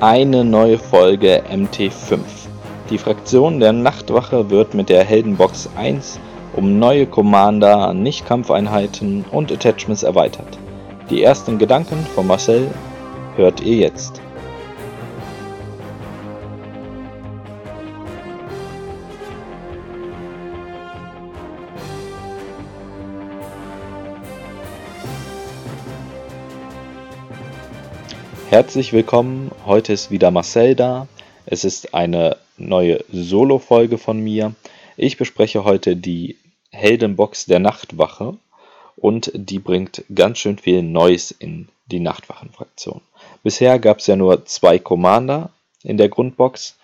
Eine neue Folge MT5. Die Fraktion der Nachtwache wird mit der Heldenbox 1 um neue Commander, Nicht-Kampfeinheiten und Attachments erweitert. Die ersten Gedanken von Marcel hört ihr jetzt. Herzlich willkommen, heute ist wieder Marcel da. Es ist eine neue Solo-Folge von mir. Ich bespreche heute die Heldenbox der Nachtwache und die bringt ganz schön viel Neues in die Nachtwachen-Fraktion. Bisher gab es ja nur zwei Commander in der Grundbox.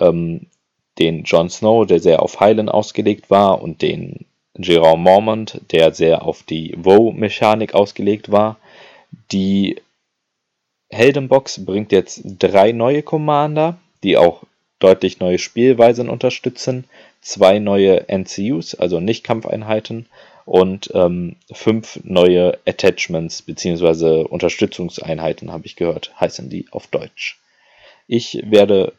Ähm, den Jon Snow, der sehr auf Heilen ausgelegt war, und den Jerome Mormont, der sehr auf die Woe-Mechanik ausgelegt war. Die Heldenbox bringt jetzt drei neue Commander, die auch deutlich neue Spielweisen unterstützen, zwei neue NCUs, also Nicht-Kampfeinheiten, und ähm, fünf neue Attachments bzw. Unterstützungseinheiten, habe ich gehört, heißen die auf Deutsch. Ich werde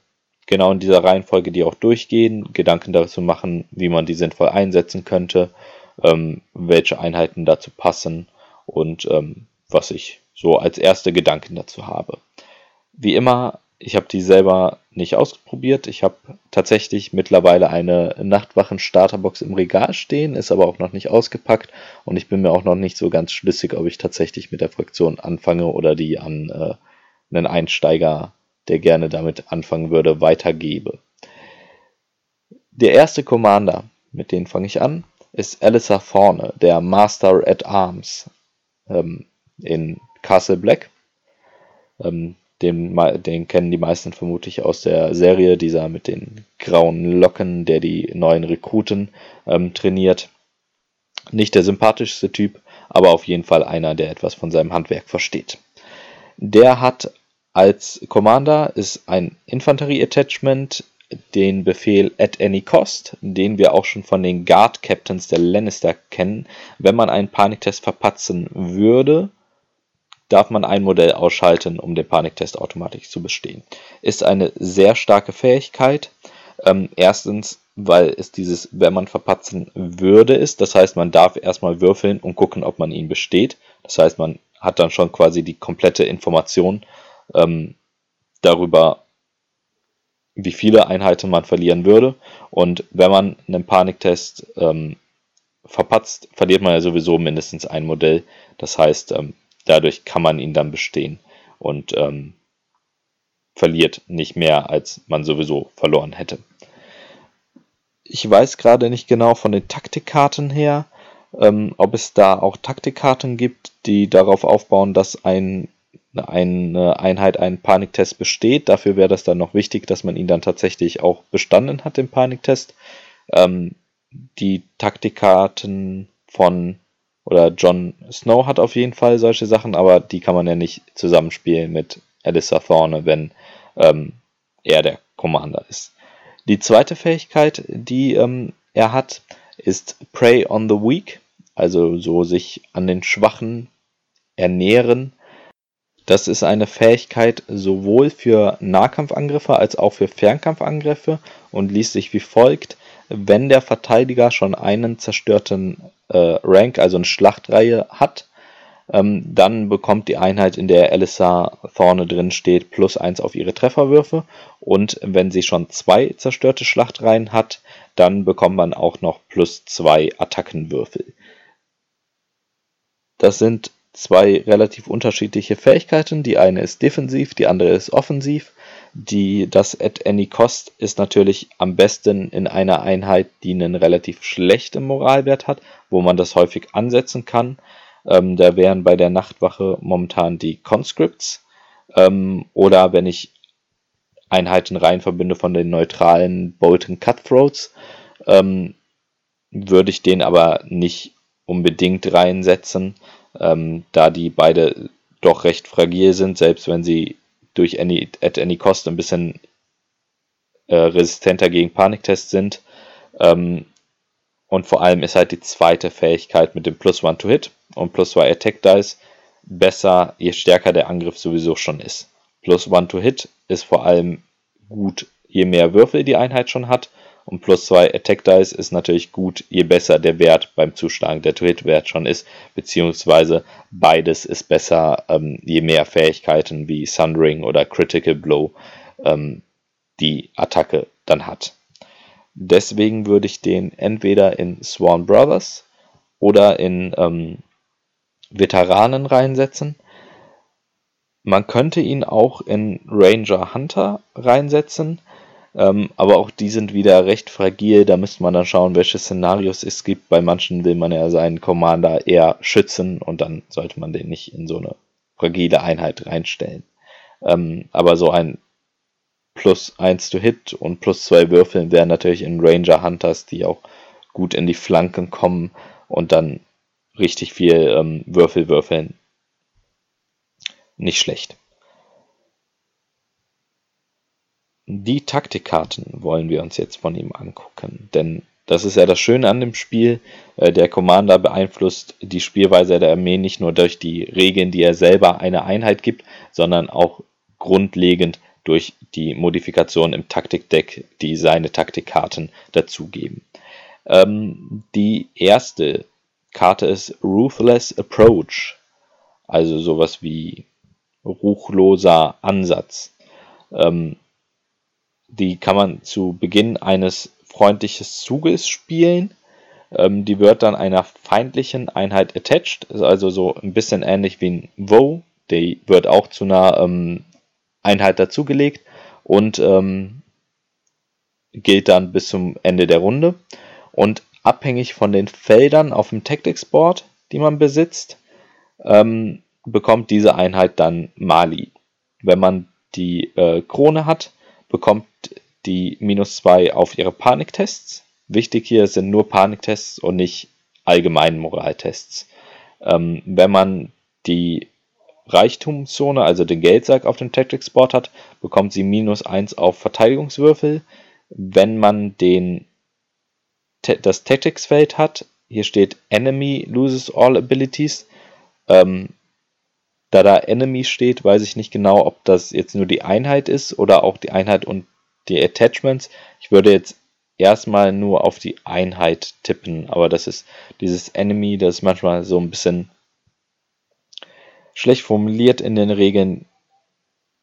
genau in dieser Reihenfolge die auch durchgehen, Gedanken dazu machen, wie man die sinnvoll einsetzen könnte, ähm, welche Einheiten dazu passen und ähm, was ich so als erste Gedanken dazu habe. Wie immer, ich habe die selber nicht ausprobiert. Ich habe tatsächlich mittlerweile eine Nachtwachen-Starterbox im Regal stehen, ist aber auch noch nicht ausgepackt und ich bin mir auch noch nicht so ganz schlüssig, ob ich tatsächlich mit der Fraktion anfange oder die an äh, einen Einsteiger, der gerne damit anfangen würde, weitergebe. Der erste Commander, mit dem fange ich an, ist Alissa Thorne, der Master at Arms ähm, in Castle Black. Ähm, den, den kennen die meisten vermutlich aus der Serie, dieser mit den grauen Locken, der die neuen Rekruten ähm, trainiert. Nicht der sympathischste Typ, aber auf jeden Fall einer, der etwas von seinem Handwerk versteht. Der hat als Commander ist ein Infanterie-Attachment den Befehl at any cost, den wir auch schon von den Guard Captains der Lannister kennen. Wenn man einen Paniktest verpatzen würde, darf man ein Modell ausschalten, um den Paniktest automatisch zu bestehen. Ist eine sehr starke Fähigkeit. Ähm, erstens, weil es dieses, wenn man verpatzen würde, ist. Das heißt, man darf erstmal würfeln und gucken, ob man ihn besteht. Das heißt, man hat dann schon quasi die komplette Information ähm, darüber, wie viele Einheiten man verlieren würde. Und wenn man einen Paniktest ähm, verpatzt, verliert man ja sowieso mindestens ein Modell. Das heißt, ähm, dadurch kann man ihn dann bestehen und ähm, verliert nicht mehr, als man sowieso verloren hätte. Ich weiß gerade nicht genau von den Taktikkarten her, ähm, ob es da auch Taktikkarten gibt, die darauf aufbauen, dass ein, eine Einheit einen Paniktest besteht. Dafür wäre das dann noch wichtig, dass man ihn dann tatsächlich auch bestanden hat, den Paniktest. Ähm, die Taktikkarten von oder Jon Snow hat auf jeden Fall solche Sachen, aber die kann man ja nicht zusammenspielen mit Alyssa Thorne, wenn ähm, er der Commander ist. Die zweite Fähigkeit, die ähm, er hat, ist Prey on the Weak, also so sich an den Schwachen ernähren. Das ist eine Fähigkeit sowohl für Nahkampfangriffe als auch für Fernkampfangriffe und liest sich wie folgt. Wenn der Verteidiger schon einen zerstörten äh, Rank, also eine Schlachtreihe hat, ähm, dann bekommt die Einheit, in der Alyssa vorne drin steht, plus 1 auf ihre Trefferwürfe. Und wenn sie schon zwei zerstörte Schlachtreihen hat, dann bekommt man auch noch plus 2 Attackenwürfel. Das sind zwei relativ unterschiedliche Fähigkeiten. Die eine ist defensiv, die andere ist offensiv. Die, das at any cost ist natürlich am besten in einer Einheit, die einen relativ schlechten Moralwert hat, wo man das häufig ansetzen kann. Ähm, da wären bei der Nachtwache momentan die Conscripts. Ähm, oder wenn ich Einheiten rein verbinde von den neutralen Bolton Cutthroats, ähm, würde ich den aber nicht unbedingt reinsetzen, ähm, da die beide doch recht fragil sind, selbst wenn sie durch any, at any cost ein bisschen äh, resistenter gegen Paniktests sind. Ähm, und vor allem ist halt die zweite Fähigkeit mit dem Plus One to Hit und Plus 2 Attack Dice besser, je stärker der Angriff sowieso schon ist. plus One to Hit ist vor allem gut, je mehr Würfel die Einheit schon hat. Und plus 2 Attack Dice ist natürlich gut, je besser der Wert beim Zuschlagen der To-Hit-Wert schon ist, beziehungsweise beides ist besser, ähm, je mehr Fähigkeiten wie Sundering oder Critical Blow ähm, die Attacke dann hat. Deswegen würde ich den entweder in Swan Brothers oder in ähm, Veteranen reinsetzen. Man könnte ihn auch in Ranger Hunter reinsetzen, ähm, aber auch die sind wieder recht fragil. Da müsste man dann schauen, welche Szenarios es gibt. Bei manchen will man ja seinen Commander eher schützen und dann sollte man den nicht in so eine fragile Einheit reinstellen. Ähm, aber so ein plus 1 to Hit und plus 2 Würfeln wären natürlich in Ranger Hunters, die auch gut in die Flanken kommen und dann richtig viel ähm, Würfel würfeln. Nicht schlecht. Die Taktikkarten wollen wir uns jetzt von ihm angucken, denn das ist ja das Schöne an dem Spiel. Äh, der Commander beeinflusst die Spielweise der Armee nicht nur durch die Regeln, die er selber einer Einheit gibt, sondern auch grundlegend durch die Modifikation im Taktikdeck, die seine Taktikkarten dazugeben. Ähm, die erste Karte ist Ruthless Approach, also sowas wie ruchloser Ansatz. Ähm, die kann man zu Beginn eines freundlichen Zuges spielen. Ähm, die wird dann einer feindlichen Einheit attached, also so ein bisschen ähnlich wie ein Woe. Die wird auch zu einer ähm, Einheit dazugelegt und ähm, gilt dann bis zum Ende der Runde. Und abhängig von den Feldern auf dem Tactics Board, die man besitzt, ähm, bekommt diese Einheit dann Mali. Wenn man die äh, Krone hat, bekommt die minus 2 auf ihre Paniktests. Wichtig hier sind nur Paniktests und nicht allgemeinen Moraltests. Ähm, wenn man die Reichtumszone, also den Geldsack auf dem Tactics Board hat, bekommt sie minus 1 auf Verteidigungswürfel. Wenn man den, das Tactics Feld hat, hier steht Enemy loses all abilities. Ähm, da da Enemy steht, weiß ich nicht genau, ob das jetzt nur die Einheit ist oder auch die Einheit und die Attachments. Ich würde jetzt erstmal nur auf die Einheit tippen, aber das ist dieses Enemy, das ist manchmal so ein bisschen schlecht formuliert in den Regeln,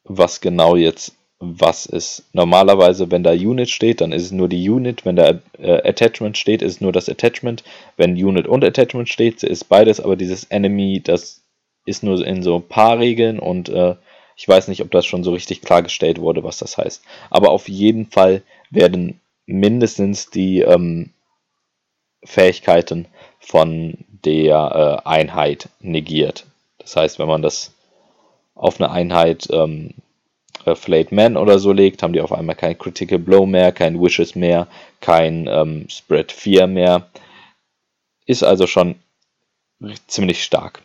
was genau jetzt was ist. Normalerweise, wenn da Unit steht, dann ist es nur die Unit. Wenn da äh, Attachment steht, ist es nur das Attachment. Wenn Unit und Attachment steht, ist beides. Aber dieses Enemy, das ist nur in so ein paar Regeln und äh, ich weiß nicht, ob das schon so richtig klargestellt wurde, was das heißt. Aber auf jeden Fall werden mindestens die ähm, Fähigkeiten von der äh, Einheit negiert. Das heißt, wenn man das auf eine Einheit ähm, äh, Flayed Man oder so legt, haben die auf einmal kein Critical Blow mehr, kein Wishes mehr, kein ähm, Spread 4 mehr. Ist also schon ziemlich stark.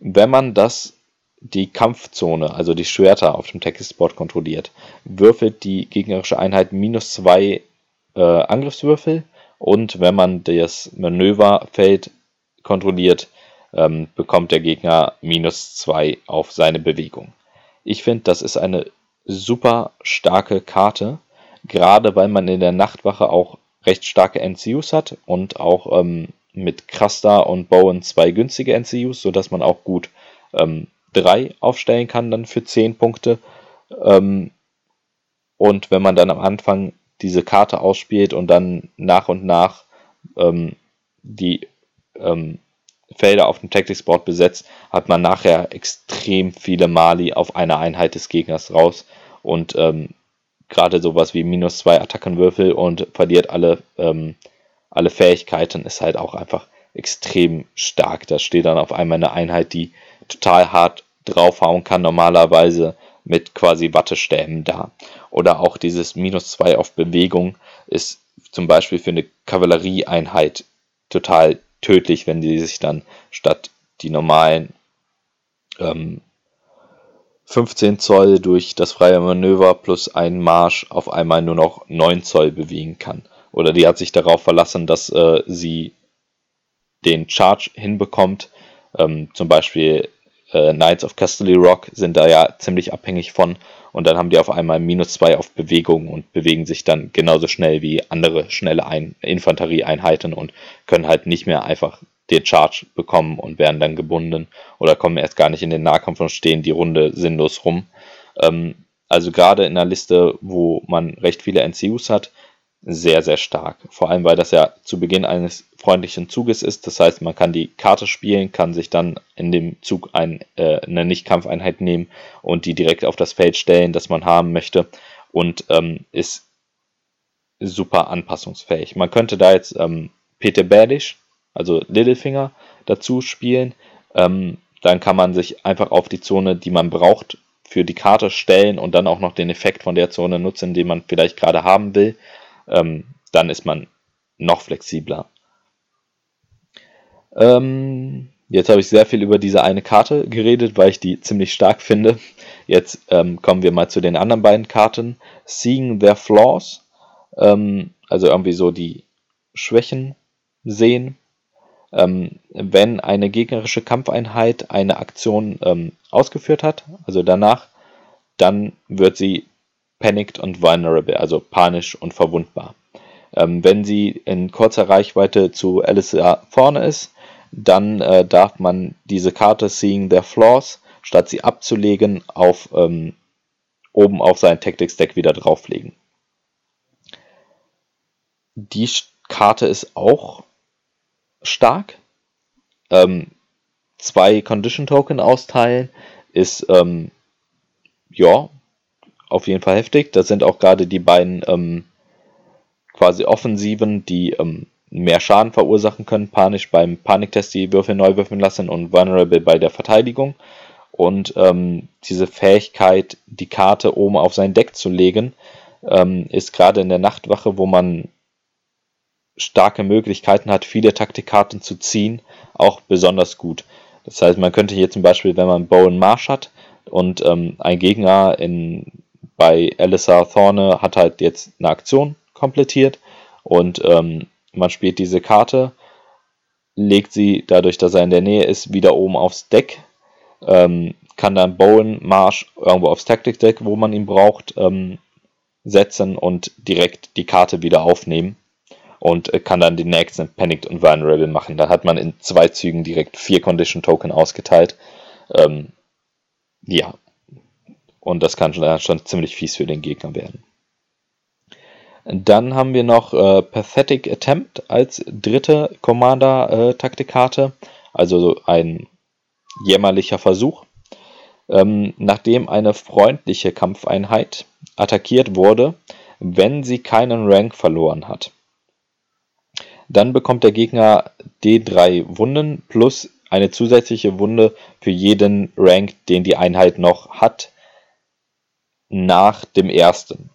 Wenn man das die Kampfzone, also die Schwerter auf dem Textboard kontrolliert, würfelt die gegnerische Einheit minus 2 äh, Angriffswürfel und wenn man das Manöverfeld kontrolliert, ähm, bekommt der Gegner minus 2 auf seine Bewegung. Ich finde, das ist eine super starke Karte, gerade weil man in der Nachtwache auch recht starke NCUs hat und auch ähm, mit Krasta und Bowen zwei günstige NCUs, sodass man auch gut ähm, 3 aufstellen kann dann für 10 Punkte. Ähm, und wenn man dann am Anfang diese Karte ausspielt und dann nach und nach ähm, die ähm, Felder auf dem Tactics Board besetzt, hat man nachher extrem viele Mali auf einer Einheit des Gegners raus und ähm, gerade sowas wie minus zwei Attackenwürfel und verliert alle, ähm, alle Fähigkeiten ist halt auch einfach extrem stark. Da steht dann auf einmal eine Einheit, die total hart draufhauen kann, normalerweise mit quasi Wattestäben da. Oder auch dieses minus zwei auf Bewegung ist zum Beispiel für eine Kavallerieeinheit total tödlich, wenn die sich dann statt die normalen ähm, 15 Zoll durch das freie Manöver plus einen Marsch auf einmal nur noch 9 Zoll bewegen kann. Oder die hat sich darauf verlassen, dass äh, sie den Charge hinbekommt. Ähm, zum Beispiel äh, Knights of Castle Rock sind da ja ziemlich abhängig von. Und dann haben die auf einmal minus 2 auf Bewegung und bewegen sich dann genauso schnell wie andere schnelle Ein Infanterieeinheiten und können halt nicht mehr einfach den Charge bekommen und werden dann gebunden oder kommen erst gar nicht in den Nahkampf und stehen die Runde sinnlos rum. Ähm, also gerade in einer Liste, wo man recht viele NCUs hat, sehr, sehr stark. Vor allem, weil das ja zu Beginn eines freundlichen Zuges ist. Das heißt, man kann die Karte spielen, kann sich dann in dem Zug ein, äh, eine Nicht-Kampfeinheit nehmen und die direkt auf das Feld stellen, das man haben möchte und ähm, ist super anpassungsfähig. Man könnte da jetzt ähm, Peter Badish, also Littlefinger, dazu spielen. Ähm, dann kann man sich einfach auf die Zone, die man braucht, für die Karte stellen und dann auch noch den Effekt von der Zone nutzen, den man vielleicht gerade haben will ähm, dann ist man noch flexibler. Ähm, jetzt habe ich sehr viel über diese eine Karte geredet, weil ich die ziemlich stark finde. Jetzt ähm, kommen wir mal zu den anderen beiden Karten. Seeing Their Flaws, ähm, also irgendwie so die Schwächen sehen. Ähm, wenn eine gegnerische Kampfeinheit eine Aktion ähm, ausgeführt hat, also danach, dann wird sie panicked und vulnerable, also panisch und verwundbar. Ähm, wenn sie in kurzer Reichweite zu Alistair vorne ist, dann äh, darf man diese Karte Seeing Their Flaws, statt sie abzulegen, auf, ähm, oben auf sein Tactics Deck wieder drauflegen. Die Karte ist auch stark. Ähm, zwei Condition Token austeilen ist ähm, ja auf jeden Fall heftig. Das sind auch gerade die beiden ähm, quasi Offensiven, die ähm, mehr Schaden verursachen können. Panisch beim Paniktest die Würfel neu würfeln lassen und Vulnerable bei der Verteidigung. Und ähm, diese Fähigkeit, die Karte oben auf sein Deck zu legen, ähm, ist gerade in der Nachtwache, wo man starke Möglichkeiten hat, viele Taktikkarten zu ziehen, auch besonders gut. Das heißt, man könnte hier zum Beispiel, wenn man Bowen Marsh hat und ähm, ein Gegner in bei Alyssa Thorne hat halt jetzt eine Aktion komplettiert und ähm, man spielt diese Karte, legt sie dadurch, dass er in der Nähe ist, wieder oben aufs Deck, ähm, kann dann Bowen Marsh irgendwo aufs Tactic Deck, wo man ihn braucht, ähm, setzen und direkt die Karte wieder aufnehmen und äh, kann dann den nächsten Panicked und Vulnerable machen. Da hat man in zwei Zügen direkt vier Condition Token ausgeteilt. Ähm, ja, und das kann schon, schon ziemlich fies für den Gegner werden. Dann haben wir noch äh, Pathetic Attempt als dritte Commander-Taktikkarte, äh, also ein jämmerlicher Versuch. Ähm, nachdem eine freundliche Kampfeinheit attackiert wurde, wenn sie keinen Rank verloren hat. Dann bekommt der Gegner D3 Wunden plus eine zusätzliche Wunde für jeden Rank, den die Einheit noch hat, nach dem ersten.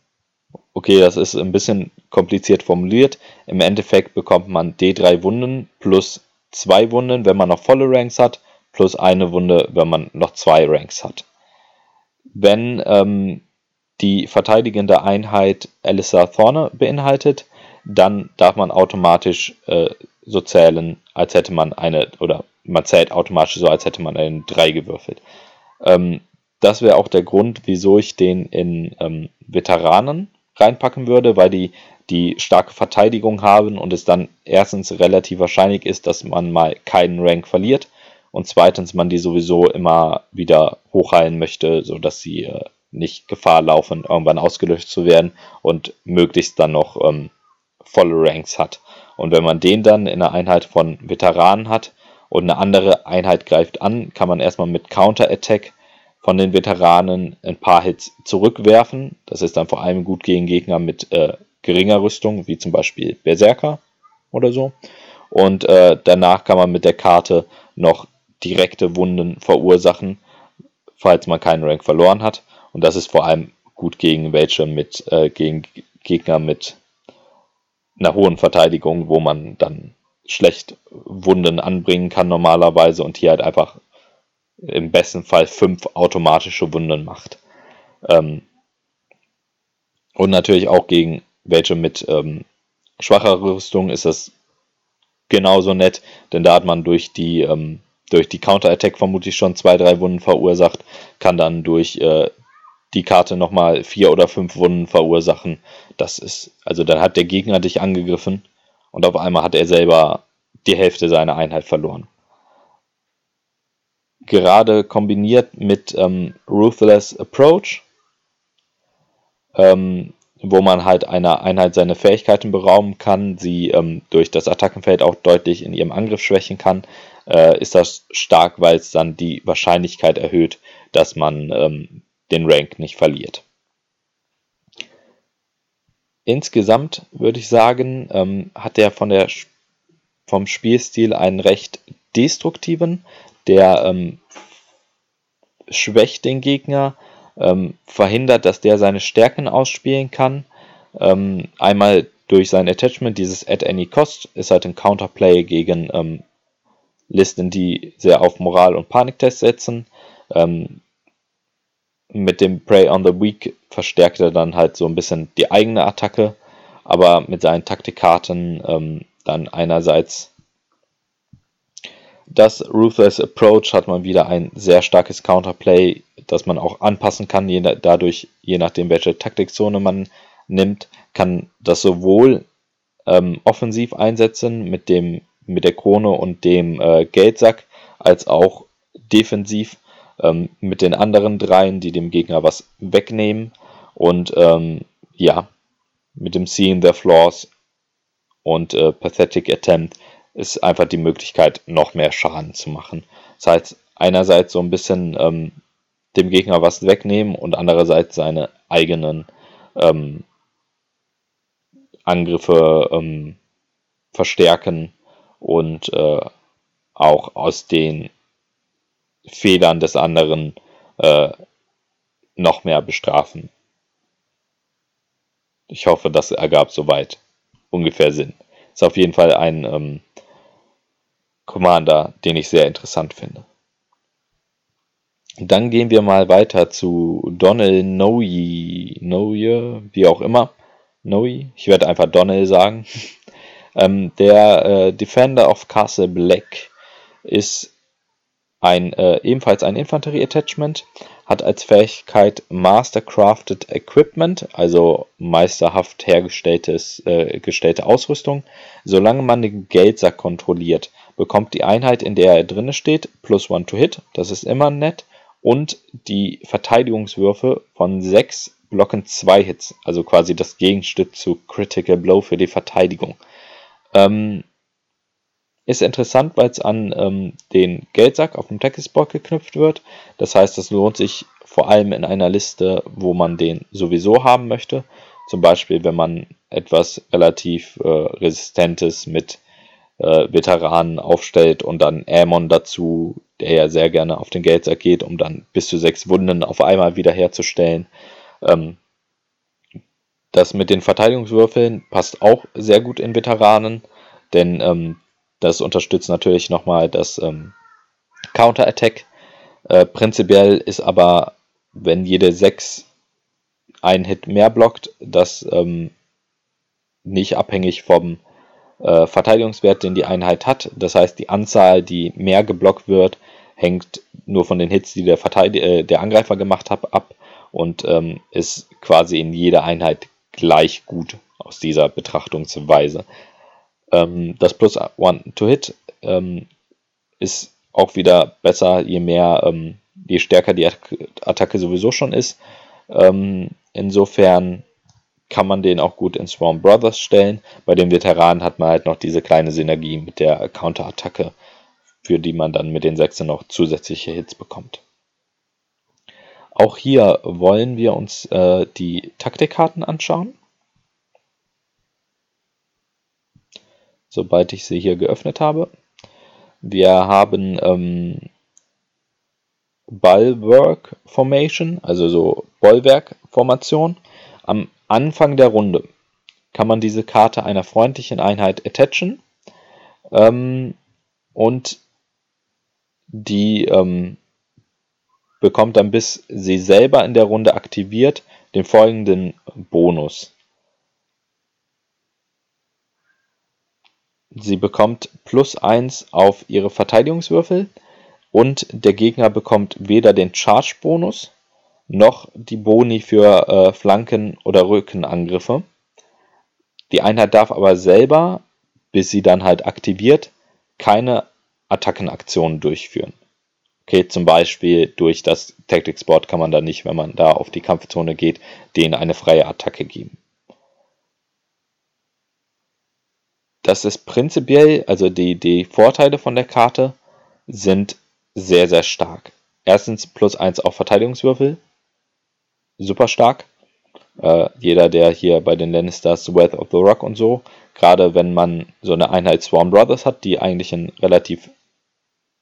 Okay, das ist ein bisschen kompliziert formuliert. Im Endeffekt bekommt man D3 Wunden plus 2 Wunden, wenn man noch volle Ranks hat, plus eine Wunde, wenn man noch zwei Ranks hat. Wenn ähm, die verteidigende Einheit Alyssa Thorne beinhaltet, dann darf man automatisch äh, so zählen, als hätte man eine, oder man zählt automatisch so, als hätte man eine 3 gewürfelt. Ähm, das wäre auch der Grund, wieso ich den in ähm, Veteranen reinpacken würde, weil die die starke Verteidigung haben und es dann erstens relativ wahrscheinlich ist, dass man mal keinen Rank verliert und zweitens man die sowieso immer wieder hochheilen möchte, sodass sie äh, nicht Gefahr laufen, irgendwann ausgelöscht zu werden und möglichst dann noch ähm, volle Ranks hat. Und wenn man den dann in einer Einheit von Veteranen hat und eine andere Einheit greift an, kann man erstmal mit Counter Attack von den Veteranen ein paar Hits zurückwerfen. Das ist dann vor allem gut gegen Gegner mit äh, geringer Rüstung, wie zum Beispiel Berserker oder so. Und äh, danach kann man mit der Karte noch direkte Wunden verursachen, falls man keinen Rank verloren hat. Und das ist vor allem gut gegen welche mit äh, gegen Gegner mit einer hohen Verteidigung, wo man dann schlecht Wunden anbringen kann normalerweise und hier halt einfach im besten Fall fünf automatische Wunden macht. Ähm, und natürlich auch gegen welche mit ähm, schwacher Rüstung ist das genauso nett, denn da hat man durch die, ähm, durch die Counter-Attack vermutlich schon zwei, drei Wunden verursacht, kann dann durch äh, die Karte nochmal vier oder fünf Wunden verursachen. Das ist, also dann hat der Gegner dich angegriffen und auf einmal hat er selber die Hälfte seiner Einheit verloren. Gerade kombiniert mit ähm, Ruthless Approach, ähm, wo man halt einer Einheit seine Fähigkeiten berauben kann, sie ähm, durch das Attackenfeld auch deutlich in ihrem Angriff schwächen kann, äh, ist das stark, weil es dann die Wahrscheinlichkeit erhöht, dass man ähm, den Rank nicht verliert. Insgesamt würde ich sagen, ähm, hat er von der, vom Spielstil einen recht destruktiven, der ähm, schwächt den Gegner, ähm, verhindert, dass der seine Stärken ausspielen kann. Ähm, einmal durch sein Attachment, dieses at any cost, ist halt ein Counterplay gegen ähm, Listen, die sehr auf Moral- und Paniktests setzen. Ähm, mit dem Prey on the Weak verstärkt er dann halt so ein bisschen die eigene Attacke, aber mit seinen Taktikkarten ähm, dann einerseits das Ruthless Approach hat man wieder ein sehr starkes Counterplay, das man auch anpassen kann, je, dadurch, je nachdem, welche Taktikzone man nimmt, kann das sowohl ähm, offensiv einsetzen mit, dem, mit der Krone und dem äh, Geldsack, als auch defensiv ähm, mit den anderen dreien, die dem Gegner was wegnehmen. Und ähm, ja, mit dem Seeing the Flaws und äh, Pathetic Attempt ist einfach die Möglichkeit, noch mehr Schaden zu machen. Das heißt, einerseits so ein bisschen ähm, dem Gegner was wegnehmen und andererseits seine eigenen ähm, Angriffe ähm, verstärken und äh, auch aus den Fehlern des anderen äh, noch mehr bestrafen. Ich hoffe, das ergab soweit ungefähr Sinn. Ist auf jeden Fall ein ähm, Commander, den ich sehr interessant finde. Dann gehen wir mal weiter zu Donnell Noye, Noye, wie auch immer. Noye, ich werde einfach Donnell sagen. ähm, der äh, Defender of Castle Black ist ein, äh, ebenfalls ein Infanterie-Attachment, hat als Fähigkeit Mastercrafted Equipment, also meisterhaft hergestelltes äh, Ausrüstung. Solange man den Geldsack kontrolliert, bekommt die Einheit, in der er drinne steht, plus one to hit, das ist immer nett, und die Verteidigungswürfe von 6 blocken 2 Hits, also quasi das Gegenstück zu Critical Blow für die Verteidigung. Ähm, ist interessant, weil es an ähm, den Geldsack auf dem Tackle-Spot geknüpft wird. Das heißt, es lohnt sich vor allem in einer Liste, wo man den sowieso haben möchte. Zum Beispiel, wenn man etwas relativ äh, Resistentes mit äh, Veteranen aufstellt und dann Amon dazu, der ja sehr gerne auf den Geldsack geht, um dann bis zu sechs Wunden auf einmal wiederherzustellen. Ähm, das mit den Verteidigungswürfeln passt auch sehr gut in Veteranen, denn ähm, das unterstützt natürlich nochmal das ähm, Counter-Attack. Äh, prinzipiell ist aber, wenn jede 6 einen Hit mehr blockt, das ähm, nicht abhängig vom äh, Verteidigungswert, den die Einheit hat. Das heißt, die Anzahl, die mehr geblockt wird, hängt nur von den Hits, die der, Verteidig äh, der Angreifer gemacht hat, ab und ähm, ist quasi in jeder Einheit gleich gut aus dieser Betrachtungsweise. Ähm, das Plus One to Hit ähm, ist auch wieder besser, je mehr, ähm, je stärker die Attacke sowieso schon ist. Ähm, insofern kann man den auch gut in Swarm Brothers stellen. Bei den Veteranen hat man halt noch diese kleine Synergie mit der Counterattacke, für die man dann mit den Sechsen noch zusätzliche Hits bekommt. Auch hier wollen wir uns äh, die Taktikkarten anschauen. sobald ich sie hier geöffnet habe. Wir haben ähm, Bulwark Formation, also so Bollwerk-Formation. Am Anfang der Runde kann man diese Karte einer freundlichen Einheit attachen ähm, und die ähm, bekommt dann bis sie selber in der Runde aktiviert den folgenden Bonus. Sie bekommt plus 1 auf ihre Verteidigungswürfel, und der Gegner bekommt weder den Charge-Bonus noch die Boni für äh, Flanken- oder Rückenangriffe. Die Einheit darf aber selber, bis sie dann halt aktiviert, keine Attackenaktionen durchführen. Okay, zum Beispiel durch das Tactics Board kann man da nicht, wenn man da auf die Kampfzone geht, denen eine freie Attacke geben. Das ist prinzipiell, also die, die Vorteile von der Karte sind sehr, sehr stark. Erstens plus 1 auf Verteidigungswürfel. Super stark. Äh, jeder, der hier bei den Lannisters Wealth of the Rock und so, gerade wenn man so eine Einheit Swarm Brothers hat, die eigentlich einen relativ,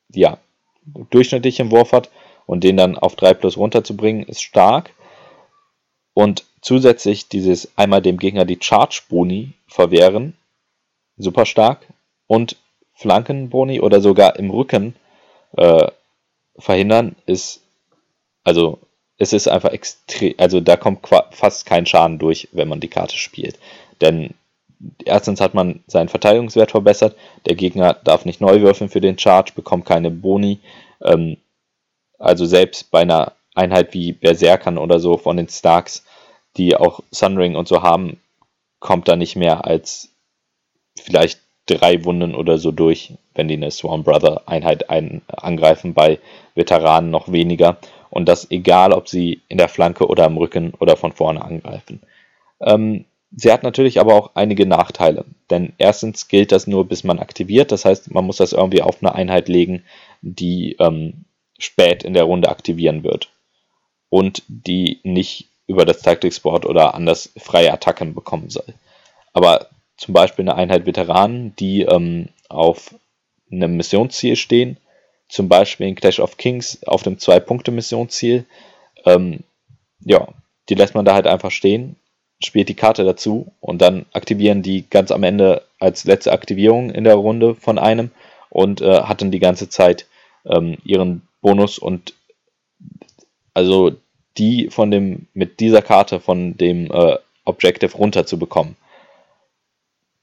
ja, durchschnittlichen Wurf hat und den dann auf 3 plus runterzubringen, ist stark. Und zusätzlich dieses einmal dem Gegner die Charge-Boni verwehren, super stark. Und Flankenboni oder sogar im Rücken äh, verhindern, ist, also es ist einfach extrem, also da kommt fast kein Schaden durch, wenn man die Karte spielt. Denn erstens hat man seinen Verteidigungswert verbessert, der Gegner darf nicht neu würfeln für den Charge, bekommt keine Boni. Ähm, also selbst bei einer Einheit wie Berserkern oder so von den Starks, die auch Sunring und so haben, kommt da nicht mehr als vielleicht drei Wunden oder so durch, wenn die eine Swarm Brother Einheit ein angreifen, bei Veteranen noch weniger. Und das egal, ob sie in der Flanke oder am Rücken oder von vorne angreifen. Ähm, sie hat natürlich aber auch einige Nachteile. Denn erstens gilt das nur, bis man aktiviert. Das heißt, man muss das irgendwie auf eine Einheit legen, die ähm, spät in der Runde aktivieren wird. Und die nicht über das Tactics Board oder anders freie Attacken bekommen soll. Aber zum Beispiel eine Einheit Veteranen, die ähm, auf einem Missionsziel stehen, zum Beispiel in Clash of Kings auf dem Zwei-Punkte-Missionsziel. Ähm, ja, die lässt man da halt einfach stehen, spielt die Karte dazu und dann aktivieren die ganz am Ende als letzte Aktivierung in der Runde von einem und äh, hatten die ganze Zeit ähm, ihren Bonus und also die von dem mit dieser Karte von dem äh, Objective runter zu bekommen.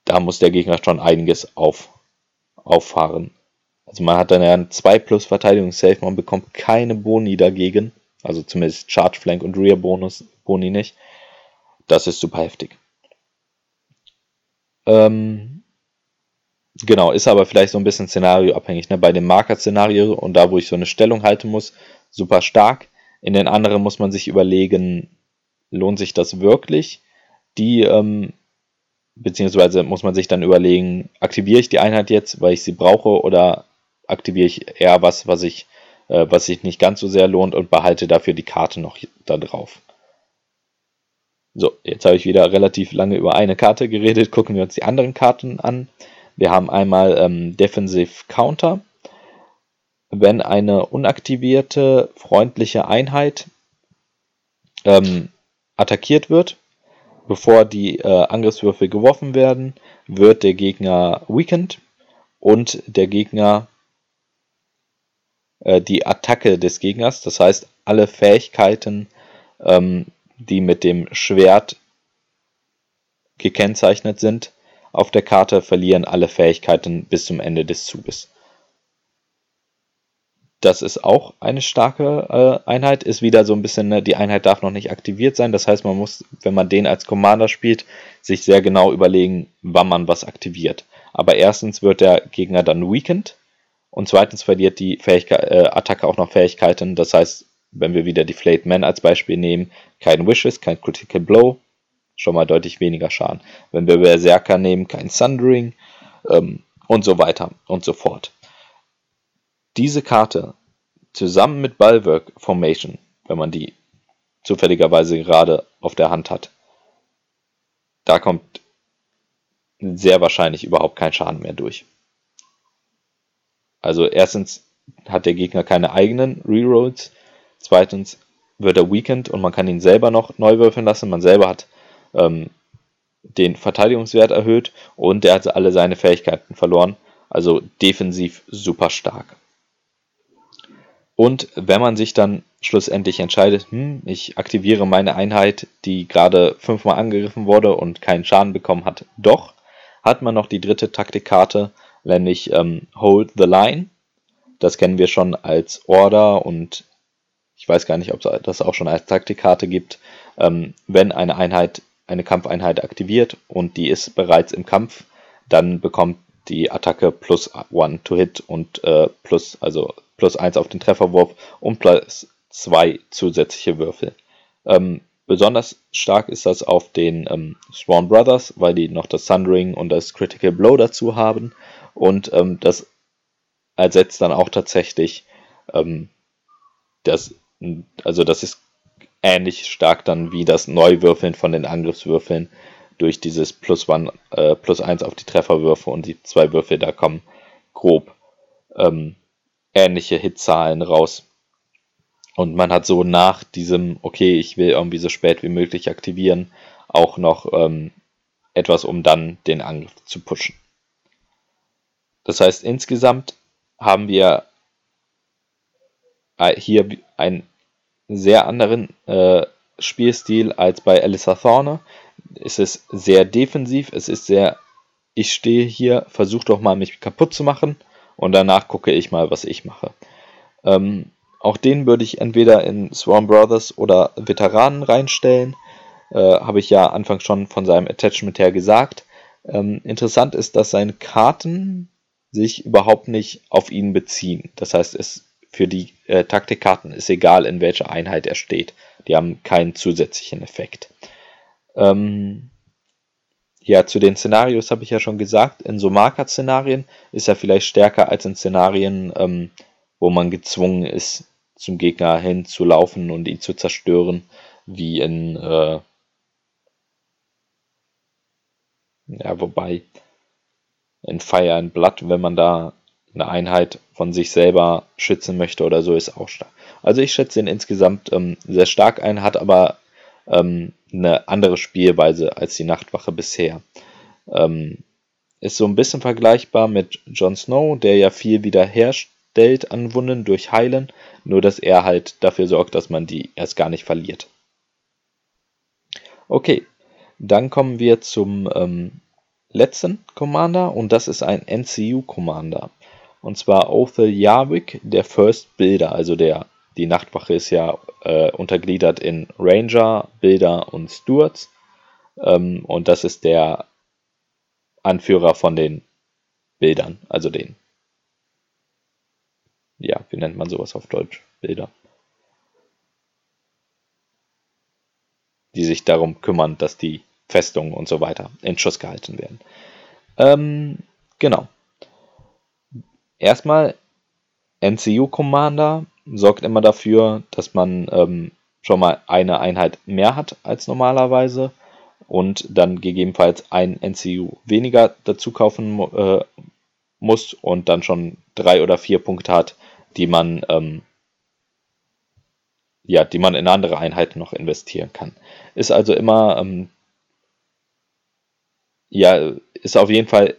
Da muss der Gegner schon einiges auf, auffahren. Also man hat dann ja einen 2 plus Verteidigungssafe, man bekommt keine Boni dagegen. Also zumindest Charge Flank und Rear Bonus, Boni nicht. Das ist super heftig. Ähm, genau, ist aber vielleicht so ein bisschen szenarioabhängig. Ne? Bei dem Marker-Szenario und da, wo ich so eine Stellung halten muss, super stark. In den anderen muss man sich überlegen, lohnt sich das wirklich? Die ähm, beziehungsweise muss man sich dann überlegen, aktiviere ich die Einheit jetzt, weil ich sie brauche, oder aktiviere ich eher was, was ich, äh, was sich nicht ganz so sehr lohnt und behalte dafür die Karte noch da drauf. So, jetzt habe ich wieder relativ lange über eine Karte geredet. Gucken wir uns die anderen Karten an. Wir haben einmal ähm, Defensive Counter. Wenn eine unaktivierte freundliche Einheit ähm, attackiert wird, bevor die äh, Angriffswürfel geworfen werden, wird der Gegner weakened und der Gegner die Attacke des Gegners, das heißt alle Fähigkeiten, ähm, die mit dem Schwert gekennzeichnet sind, auf der Karte verlieren alle Fähigkeiten bis zum Ende des Zuges. Das ist auch eine starke äh, Einheit, ist wieder so ein bisschen, ne, die Einheit darf noch nicht aktiviert sein. Das heißt, man muss, wenn man den als Commander spielt, sich sehr genau überlegen, wann man was aktiviert. Aber erstens wird der Gegner dann weakened und zweitens verliert die Fähigkeit, äh, Attacke auch noch Fähigkeiten. Das heißt, wenn wir wieder die Flayed Man als Beispiel nehmen, kein Wishes, kein Critical Blow, schon mal deutlich weniger Schaden. Wenn wir Berserker nehmen, kein Sundering ähm, und so weiter und so fort. Diese Karte zusammen mit Bulwark Formation, wenn man die zufälligerweise gerade auf der Hand hat, da kommt sehr wahrscheinlich überhaupt kein Schaden mehr durch. Also erstens hat der Gegner keine eigenen Rerolls, zweitens wird er weakened und man kann ihn selber noch neu würfeln lassen. Man selber hat ähm, den Verteidigungswert erhöht und er hat alle seine Fähigkeiten verloren. Also defensiv super stark. Und wenn man sich dann schlussendlich entscheidet, hm, ich aktiviere meine Einheit, die gerade fünfmal angegriffen wurde und keinen Schaden bekommen hat, doch, hat man noch die dritte Taktikkarte, nämlich ähm, Hold the Line. Das kennen wir schon als Order und ich weiß gar nicht, ob es das auch schon als Taktikkarte gibt. Ähm, wenn eine Einheit, eine Kampfeinheit aktiviert und die ist bereits im Kampf, dann bekommt die Attacke plus 1 to hit und äh, plus, also plus 1 auf den Trefferwurf und plus 2 zusätzliche Würfel. Ähm, besonders stark ist das auf den ähm, Swan Brothers, weil die noch das Sundering und das Critical Blow dazu haben. Und ähm, das ersetzt dann auch tatsächlich ähm, das, also das ist ähnlich stark dann wie das Neuwürfeln von den Angriffswürfeln durch dieses plus, one, äh, plus 1 auf die Trefferwürfe und die zwei Würfel, da kommen grob ähm, ähnliche Hitzahlen raus. Und man hat so nach diesem, okay, ich will irgendwie so spät wie möglich aktivieren, auch noch ähm, etwas, um dann den Angriff zu pushen. Das heißt, insgesamt haben wir äh, hier einen sehr anderen äh, Spielstil als bei Alyssa Thorne es ist sehr defensiv, es ist sehr, ich stehe hier, versuche doch mal mich kaputt zu machen und danach gucke ich mal, was ich mache. Ähm, auch den würde ich entweder in Swarm Brothers oder Veteranen reinstellen. Äh, Habe ich ja anfangs schon von seinem Attachment her gesagt. Ähm, interessant ist, dass seine Karten sich überhaupt nicht auf ihn beziehen. Das heißt, es für die äh, Taktikkarten ist egal, in welcher Einheit er steht. Die haben keinen zusätzlichen Effekt. Ähm, ja, zu den Szenarios habe ich ja schon gesagt, in so Marker-Szenarien ist er vielleicht stärker als in Szenarien, ähm, wo man gezwungen ist, zum Gegner hinzulaufen und ihn zu zerstören, wie in, äh, ja, wobei in Fire and Blood, wenn man da eine Einheit von sich selber schützen möchte oder so, ist auch stark. Also ich schätze ihn insgesamt ähm, sehr stark ein, hat aber ähm, eine andere Spielweise als die Nachtwache bisher. Ähm, ist so ein bisschen vergleichbar mit Jon Snow, der ja viel wiederherstellt an Wunden durch Heilen, nur dass er halt dafür sorgt, dass man die erst gar nicht verliert. Okay, dann kommen wir zum ähm, letzten Commander und das ist ein NCU-Commander. Und zwar Othel Yarwick, der First Builder, also der die Nachtwache ist ja äh, untergliedert in Ranger, Bilder und Stewards. Ähm, und das ist der Anführer von den Bildern, also den. Ja, wie nennt man sowas auf Deutsch? Bilder. Die sich darum kümmern, dass die Festungen und so weiter in Schuss gehalten werden. Ähm, genau. Erstmal NCU Commander sorgt immer dafür, dass man ähm, schon mal eine Einheit mehr hat als normalerweise und dann gegebenenfalls ein NCU weniger dazu kaufen äh, muss und dann schon drei oder vier Punkte hat, die man ähm, ja, die man in andere Einheiten noch investieren kann. Ist also immer ähm, ja, ist auf jeden Fall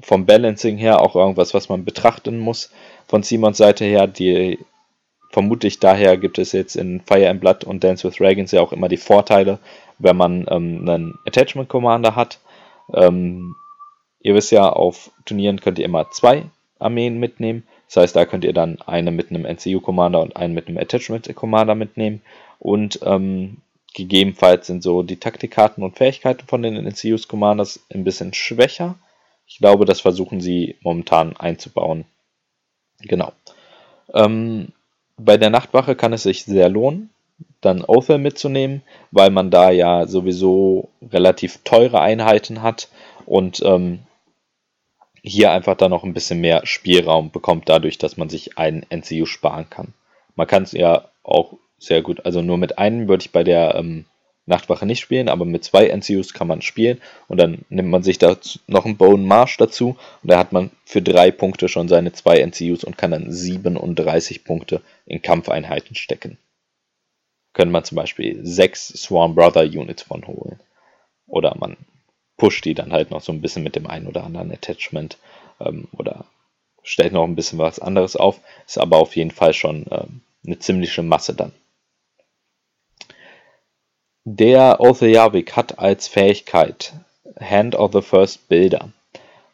vom Balancing her auch irgendwas, was man betrachten muss. Von Simons Seite her, die vermutlich daher gibt es jetzt in Fire and Blood und Dance with Dragons ja auch immer die Vorteile, wenn man ähm, einen Attachment Commander hat. Ähm, ihr wisst ja, auf Turnieren könnt ihr immer zwei Armeen mitnehmen. Das heißt, da könnt ihr dann eine mit einem NCU Commander und einen mit einem Attachment Commander mitnehmen. Und ähm, gegebenenfalls sind so die Taktikkarten und Fähigkeiten von den NCUs Commanders ein bisschen schwächer. Ich glaube, das versuchen sie momentan einzubauen. Genau. Ähm, bei der Nachtwache kann es sich sehr lohnen, dann Othel mitzunehmen, weil man da ja sowieso relativ teure Einheiten hat und ähm, hier einfach dann noch ein bisschen mehr Spielraum bekommt, dadurch, dass man sich einen NCU sparen kann. Man kann es ja auch sehr gut, also nur mit einem würde ich bei der ähm, Nachtwache nicht spielen, aber mit zwei NCUs kann man spielen und dann nimmt man sich da noch einen Bone Marsh dazu und da hat man für drei Punkte schon seine zwei NCUs und kann dann 37 Punkte in Kampfeinheiten stecken. Können man zum Beispiel sechs Swarm Brother Units von holen. Oder man pusht die dann halt noch so ein bisschen mit dem einen oder anderen Attachment ähm, oder stellt noch ein bisschen was anderes auf. Ist aber auf jeden Fall schon ähm, eine ziemliche Masse dann. Der Othejavik hat als Fähigkeit Hand of the First Builder.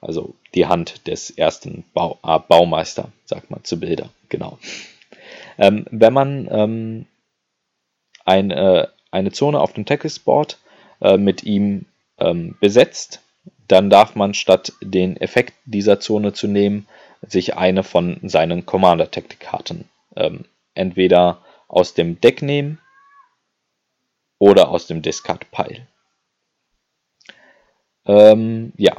Also die Hand des ersten Bau, äh, Baumeister, sagt man zu Bilder, genau. Ähm, wenn man ähm, ein, äh, eine Zone auf dem Tackle-Board äh, mit ihm ähm, besetzt, dann darf man statt den Effekt dieser Zone zu nehmen, sich eine von seinen Commander-Tactic-Karten ähm, entweder aus dem Deck nehmen oder aus dem Discard-Pile. Ähm, ja,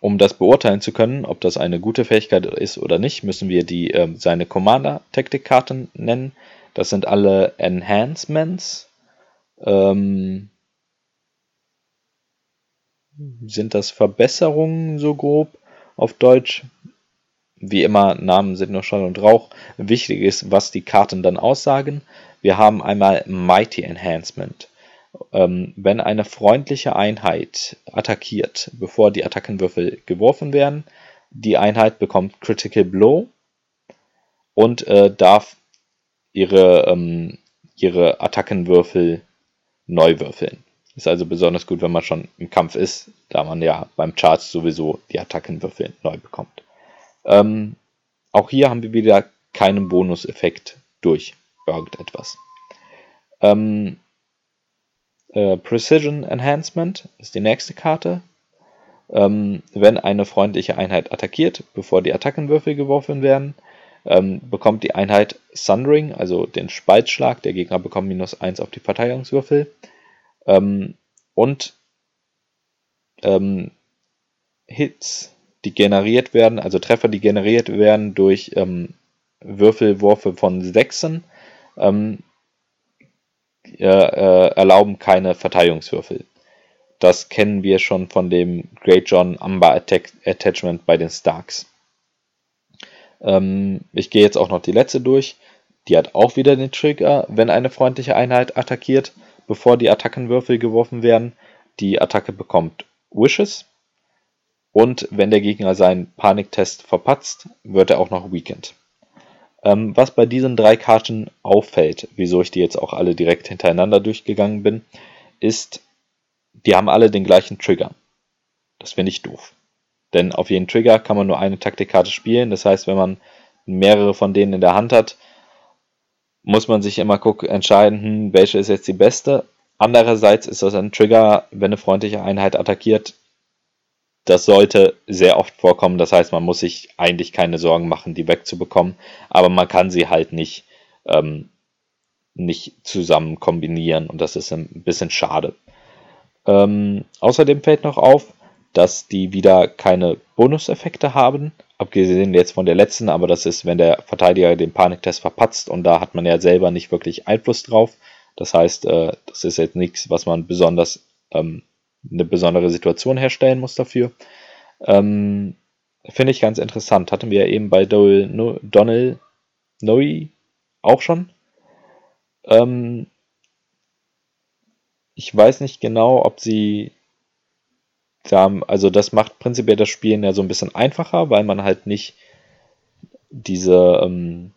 um das beurteilen zu können, ob das eine gute Fähigkeit ist oder nicht, müssen wir die, äh, seine Commander-Taktik-Karten nennen. Das sind alle Enhancements. Ähm, sind das Verbesserungen so grob auf Deutsch? Wie immer, Namen sind nur Schall und Rauch. Wichtig ist, was die Karten dann aussagen. Wir haben einmal Mighty Enhancement. Ähm, wenn eine freundliche Einheit attackiert, bevor die Attackenwürfel geworfen werden, die Einheit bekommt Critical Blow und äh, darf ihre, ähm, ihre Attackenwürfel neu würfeln. Ist also besonders gut, wenn man schon im Kampf ist, da man ja beim Charge sowieso die Attackenwürfel neu bekommt. Ähm, auch hier haben wir wieder keinen Bonuseffekt durch irgendetwas. Ähm, äh, Precision Enhancement ist die nächste Karte. Ähm, wenn eine freundliche Einheit attackiert, bevor die Attackenwürfel geworfen werden, ähm, bekommt die Einheit Sundering, also den Spaltschlag. Der Gegner bekommt minus 1 auf die Verteidigungswürfel. Ähm, und ähm, Hits, die generiert werden, also Treffer, die generiert werden durch ähm, Würfelwurfe von Sechsen, ähm, äh, erlauben keine Verteidigungswürfel. Das kennen wir schon von dem Great John Amber Attack Attachment bei den Starks. Ähm, ich gehe jetzt auch noch die letzte durch. Die hat auch wieder den Trigger, wenn eine freundliche Einheit attackiert, bevor die Attackenwürfel geworfen werden. Die Attacke bekommt Wishes. Und wenn der Gegner seinen Paniktest verpatzt, wird er auch noch Weakened. Ähm, was bei diesen drei Karten auffällt, wieso ich die jetzt auch alle direkt hintereinander durchgegangen bin, ist, die haben alle den gleichen Trigger. Das finde ich doof. Denn auf jeden Trigger kann man nur eine Taktikkarte spielen. Das heißt, wenn man mehrere von denen in der Hand hat, muss man sich immer gucken, entscheiden, hm, welche ist jetzt die beste. Andererseits ist das ein Trigger, wenn eine freundliche Einheit attackiert, das sollte sehr oft vorkommen. Das heißt, man muss sich eigentlich keine Sorgen machen, die wegzubekommen. Aber man kann sie halt nicht, ähm, nicht zusammen kombinieren. Und das ist ein bisschen schade. Ähm, außerdem fällt noch auf, dass die wieder keine Bonuseffekte haben. Abgesehen jetzt von der letzten, aber das ist, wenn der Verteidiger den Paniktest verpatzt und da hat man ja selber nicht wirklich Einfluss drauf. Das heißt, äh, das ist jetzt nichts, was man besonders ähm, eine besondere Situation herstellen muss dafür. Ähm, Finde ich ganz interessant. Hatten wir ja eben bei Dole, no, Donald Noe auch schon. Ähm, ich weiß nicht genau, ob sie da, also das macht prinzipiell das Spielen ja so ein bisschen einfacher, weil man halt nicht diese ähm,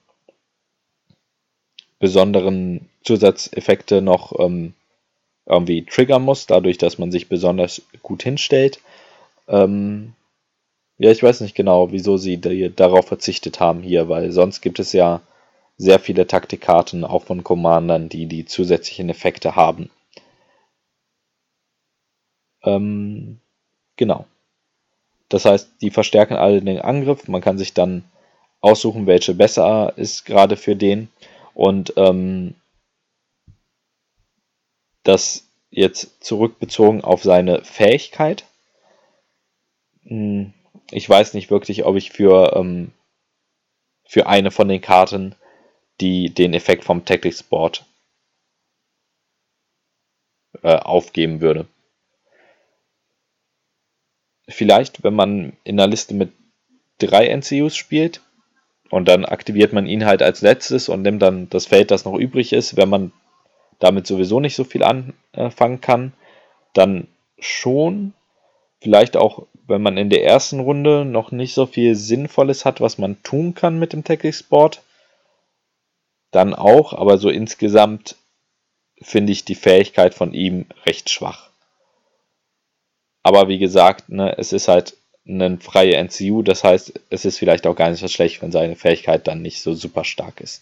besonderen Zusatzeffekte noch ähm, irgendwie triggern muss, dadurch, dass man sich besonders gut hinstellt. Ähm, ja, ich weiß nicht genau, wieso sie darauf verzichtet haben hier, weil sonst gibt es ja sehr viele Taktikkarten, auch von Commandern, die die zusätzlichen Effekte haben. Ähm, genau. Das heißt, die verstärken alle den Angriff. Man kann sich dann aussuchen, welche besser ist gerade für den. Und ähm, das jetzt zurückbezogen auf seine Fähigkeit. Hm, ich weiß nicht wirklich, ob ich für, ähm, für eine von den Karten die den Effekt vom Tactics Board äh, aufgeben würde. Vielleicht, wenn man in einer Liste mit drei NCUs spielt und dann aktiviert man ihn halt als letztes und nimmt dann das Feld, das noch übrig ist, wenn man damit sowieso nicht so viel anfangen kann, dann schon. Vielleicht auch, wenn man in der ersten Runde noch nicht so viel Sinnvolles hat, was man tun kann mit dem Tactics Board, dann auch, aber so insgesamt finde ich die Fähigkeit von ihm recht schwach. Aber wie gesagt, ne, es ist halt eine freie NCU, das heißt, es ist vielleicht auch gar nicht so schlecht, wenn seine Fähigkeit dann nicht so super stark ist.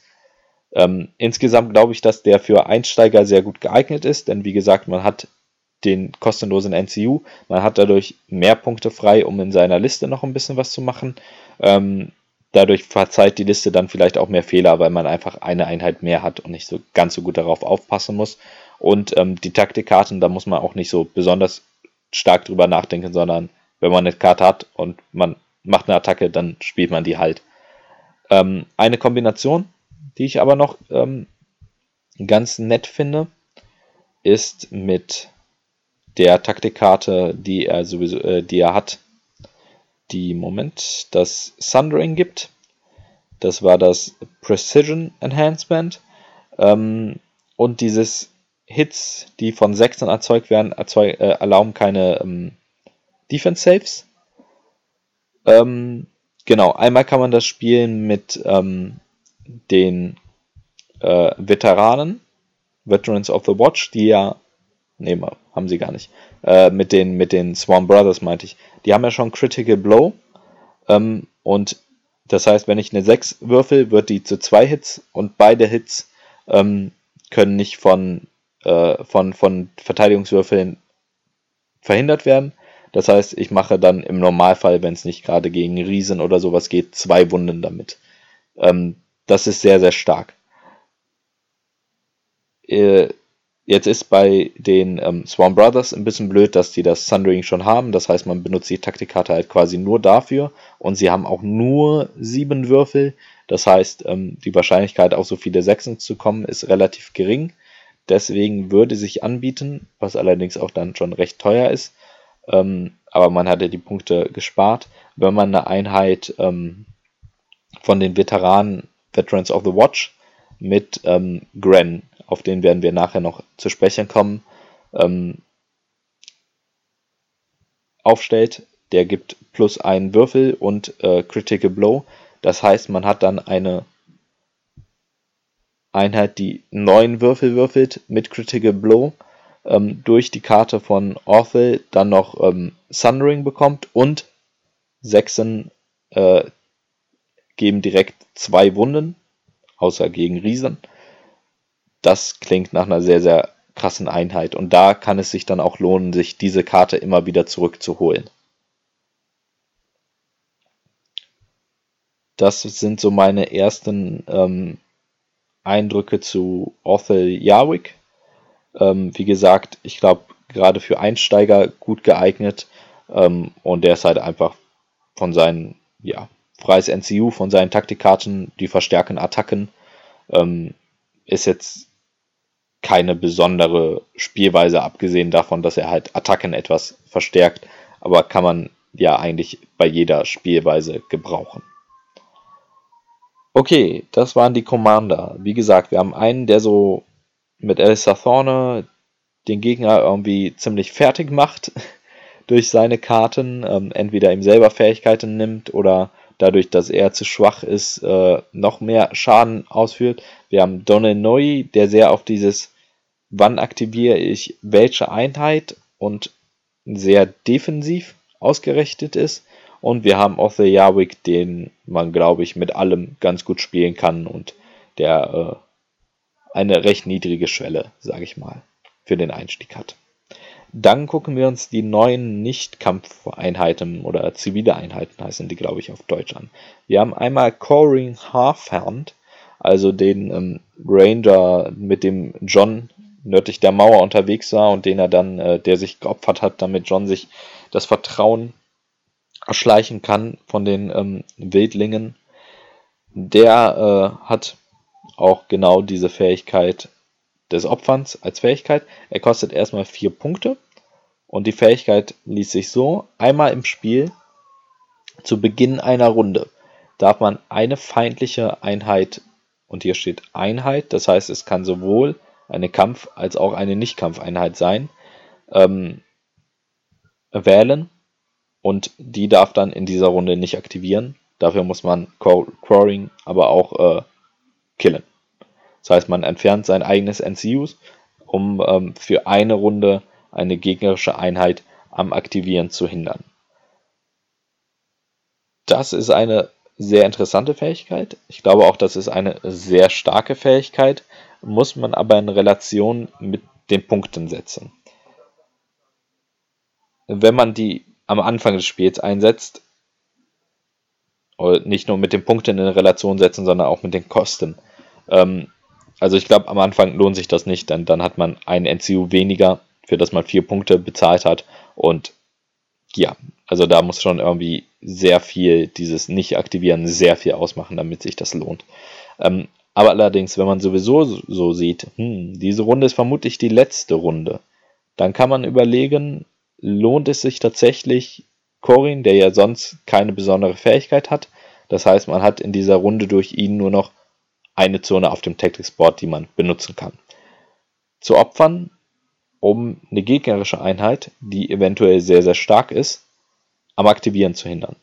Ähm, insgesamt glaube ich, dass der für Einsteiger sehr gut geeignet ist, denn wie gesagt, man hat den kostenlosen NCU, man hat dadurch mehr Punkte frei, um in seiner Liste noch ein bisschen was zu machen. Ähm, dadurch verzeiht die Liste dann vielleicht auch mehr Fehler, weil man einfach eine Einheit mehr hat und nicht so ganz so gut darauf aufpassen muss. Und ähm, die Taktikkarten, da muss man auch nicht so besonders stark drüber nachdenken, sondern wenn man eine Karte hat und man macht eine Attacke, dann spielt man die halt. Ähm, eine Kombination, die ich aber noch ähm, ganz nett finde, ist mit der Taktikkarte, die er sowieso, äh, die er hat, die Moment das Sundering gibt. Das war das Precision Enhancement. Ähm, und dieses Hits, die von Sechsern erzeugt werden, erzeug, äh, erlauben keine ähm, Defense Saves. Ähm, genau, einmal kann man das spielen mit ähm, den äh, Veteranen, Veterans of the Watch, die ja, nee, haben sie gar nicht, äh, mit, den, mit den Swan Brothers meinte ich, die haben ja schon Critical Blow ähm, und das heißt, wenn ich eine 6 würfel, wird die zu zwei Hits und beide Hits ähm, können nicht von, äh, von, von Verteidigungswürfeln verhindert werden. Das heißt, ich mache dann im Normalfall, wenn es nicht gerade gegen Riesen oder sowas geht, zwei Wunden damit. Ähm, das ist sehr, sehr stark. Äh, jetzt ist bei den ähm, Swarm Brothers ein bisschen blöd, dass die das Sundering schon haben. Das heißt, man benutzt die Taktikkarte halt quasi nur dafür. Und sie haben auch nur sieben Würfel. Das heißt, ähm, die Wahrscheinlichkeit, auf so viele Sechsen zu kommen, ist relativ gering. Deswegen würde sich anbieten, was allerdings auch dann schon recht teuer ist, ähm, aber man hatte die Punkte gespart. Wenn man eine Einheit ähm, von den Veteranen Veterans of the Watch mit ähm, Gren, auf den werden wir nachher noch zu sprechen kommen, ähm, aufstellt. Der gibt plus einen Würfel und äh, Critical Blow. Das heißt, man hat dann eine Einheit, die neun Würfel würfelt mit Critical Blow ähm, durch die Karte von Orthel dann noch ähm, Sundering bekommt und Sechsen äh, geben direkt zwei Wunden, außer gegen Riesen. Das klingt nach einer sehr, sehr krassen Einheit und da kann es sich dann auch lohnen, sich diese Karte immer wieder zurückzuholen. Das sind so meine ersten ähm, Eindrücke zu Othel Yarwick. Ähm, wie gesagt, ich glaube, gerade für Einsteiger gut geeignet. Ähm, und der ist halt einfach von seinen, ja, freies NCU, von seinen Taktikkarten, die verstärken Attacken. Ähm, ist jetzt keine besondere Spielweise, abgesehen davon, dass er halt Attacken etwas verstärkt. Aber kann man ja eigentlich bei jeder Spielweise gebrauchen. Okay, das waren die Commander. Wie gesagt, wir haben einen, der so mit Alistair Thorne den Gegner irgendwie ziemlich fertig macht durch seine Karten, ähm, entweder ihm selber Fähigkeiten nimmt oder dadurch, dass er zu schwach ist, äh, noch mehr Schaden ausführt. Wir haben Donenoi, der sehr auf dieses wann aktiviere ich welche Einheit und sehr defensiv ausgerichtet ist. Und wir haben Other Yarwick, den man, glaube ich, mit allem ganz gut spielen kann und der äh, eine recht niedrige Schwelle, sage ich mal, für den Einstieg hat. Dann gucken wir uns die neuen Nicht-Kampfeinheiten oder zivile Einheiten heißen die, glaube ich, auf Deutsch an. Wir haben einmal Coring Halfhand, also den ähm, Ranger, mit dem John nördlich der Mauer unterwegs war und den er dann, äh, der sich geopfert hat, damit John sich das Vertrauen erschleichen kann von den ähm, Wildlingen. Der äh, hat auch genau diese Fähigkeit des Opferns als Fähigkeit. Er kostet erstmal vier Punkte und die Fähigkeit liest sich so: Einmal im Spiel zu Beginn einer Runde darf man eine feindliche Einheit, und hier steht Einheit, das heißt, es kann sowohl eine Kampf- als auch eine Nicht-Kampfeinheit sein, ähm, wählen und die darf dann in dieser Runde nicht aktivieren. Dafür muss man Quarring aber auch äh, killen. Das heißt, man entfernt sein eigenes NCUs, um ähm, für eine Runde eine gegnerische Einheit am Aktivieren zu hindern. Das ist eine sehr interessante Fähigkeit. Ich glaube auch, das ist eine sehr starke Fähigkeit, muss man aber in Relation mit den Punkten setzen. Wenn man die am Anfang des Spiels einsetzt, nicht nur mit den Punkten in Relation setzen, sondern auch mit den Kosten. Ähm, also ich glaube, am Anfang lohnt sich das nicht, denn dann hat man ein NCU weniger, für das man vier Punkte bezahlt hat. Und ja, also da muss schon irgendwie sehr viel, dieses Nicht-Aktivieren, sehr viel ausmachen, damit sich das lohnt. Ähm, aber allerdings, wenn man sowieso so sieht, hm, diese Runde ist vermutlich die letzte Runde, dann kann man überlegen, lohnt es sich tatsächlich, Corin, der ja sonst keine besondere Fähigkeit hat, das heißt, man hat in dieser Runde durch ihn nur noch eine Zone auf dem Tactics Board, die man benutzen kann. Zu opfern, um eine gegnerische Einheit, die eventuell sehr, sehr stark ist, am Aktivieren zu hindern.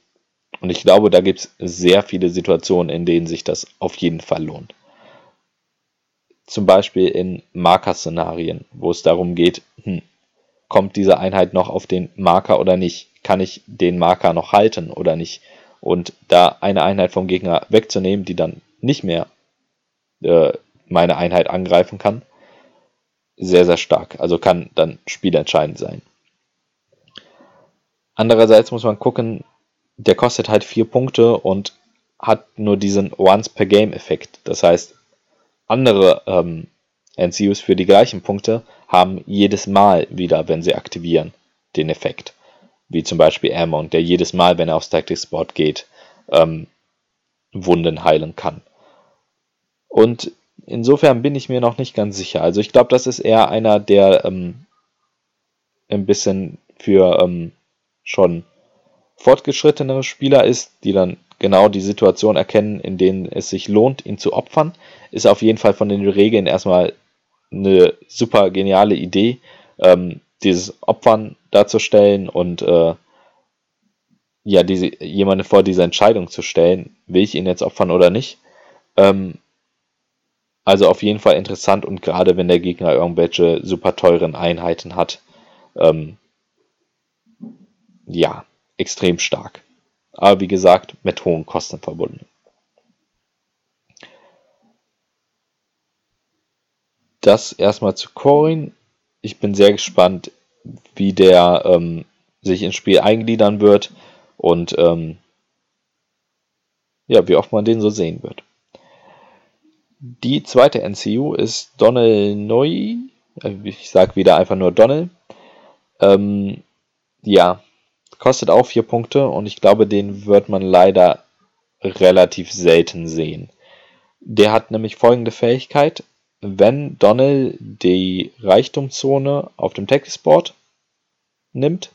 Und ich glaube, da gibt es sehr viele Situationen, in denen sich das auf jeden Fall lohnt. Zum Beispiel in Marker-Szenarien, wo es darum geht, hm, kommt diese Einheit noch auf den Marker oder nicht? Kann ich den Marker noch halten oder nicht? Und da eine Einheit vom Gegner wegzunehmen, die dann nicht mehr äh, meine Einheit angreifen kann, sehr, sehr stark. Also kann dann spielentscheidend sein. Andererseits muss man gucken, der kostet halt vier Punkte und hat nur diesen Once-per-Game-Effekt. Das heißt, andere ähm, NCUs für die gleichen Punkte haben jedes Mal wieder, wenn sie aktivieren, den Effekt. Wie zum Beispiel Airmount, der jedes Mal, wenn er aufs Tactics Board geht, ähm, Wunden heilen kann. Und insofern bin ich mir noch nicht ganz sicher. Also ich glaube, das ist eher einer, der ähm, ein bisschen für ähm, schon fortgeschrittenere Spieler ist, die dann genau die Situation erkennen, in denen es sich lohnt, ihn zu opfern, ist auf jeden Fall von den Regeln erstmal eine super geniale Idee, ähm, dieses Opfern darzustellen und äh, ja, diese, jemanden vor diese Entscheidung zu stellen, will ich ihn jetzt opfern oder nicht. Ähm, also auf jeden Fall interessant und gerade wenn der Gegner irgendwelche super teuren Einheiten hat, ähm, ja, extrem stark. Aber wie gesagt, mit hohen Kosten verbunden. Das erstmal zu Corin. Ich bin sehr gespannt, wie der ähm, sich ins Spiel eingliedern wird und ähm, ja, wie oft man den so sehen wird. Die zweite NCU ist Donnell Neu. Äh, ich sage wieder einfach nur Donnell. Ähm, ja, Kostet auch 4 Punkte und ich glaube, den wird man leider relativ selten sehen. Der hat nämlich folgende Fähigkeit. Wenn Donnell die Reichtumzone auf dem Textboard nimmt,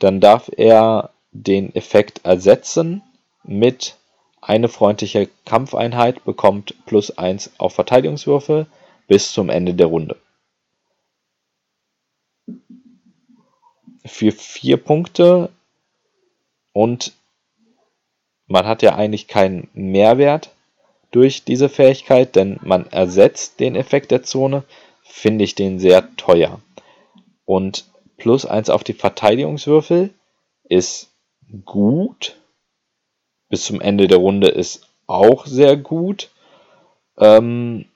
dann darf er den Effekt ersetzen mit eine freundliche Kampfeinheit bekommt plus 1 auf Verteidigungswürfel bis zum Ende der Runde. für vier Punkte und man hat ja eigentlich keinen Mehrwert durch diese Fähigkeit, denn man ersetzt den Effekt der Zone, finde ich den sehr teuer. Und plus 1 auf die Verteidigungswürfel ist gut. Bis zum Ende der Runde ist auch sehr gut. Ähm,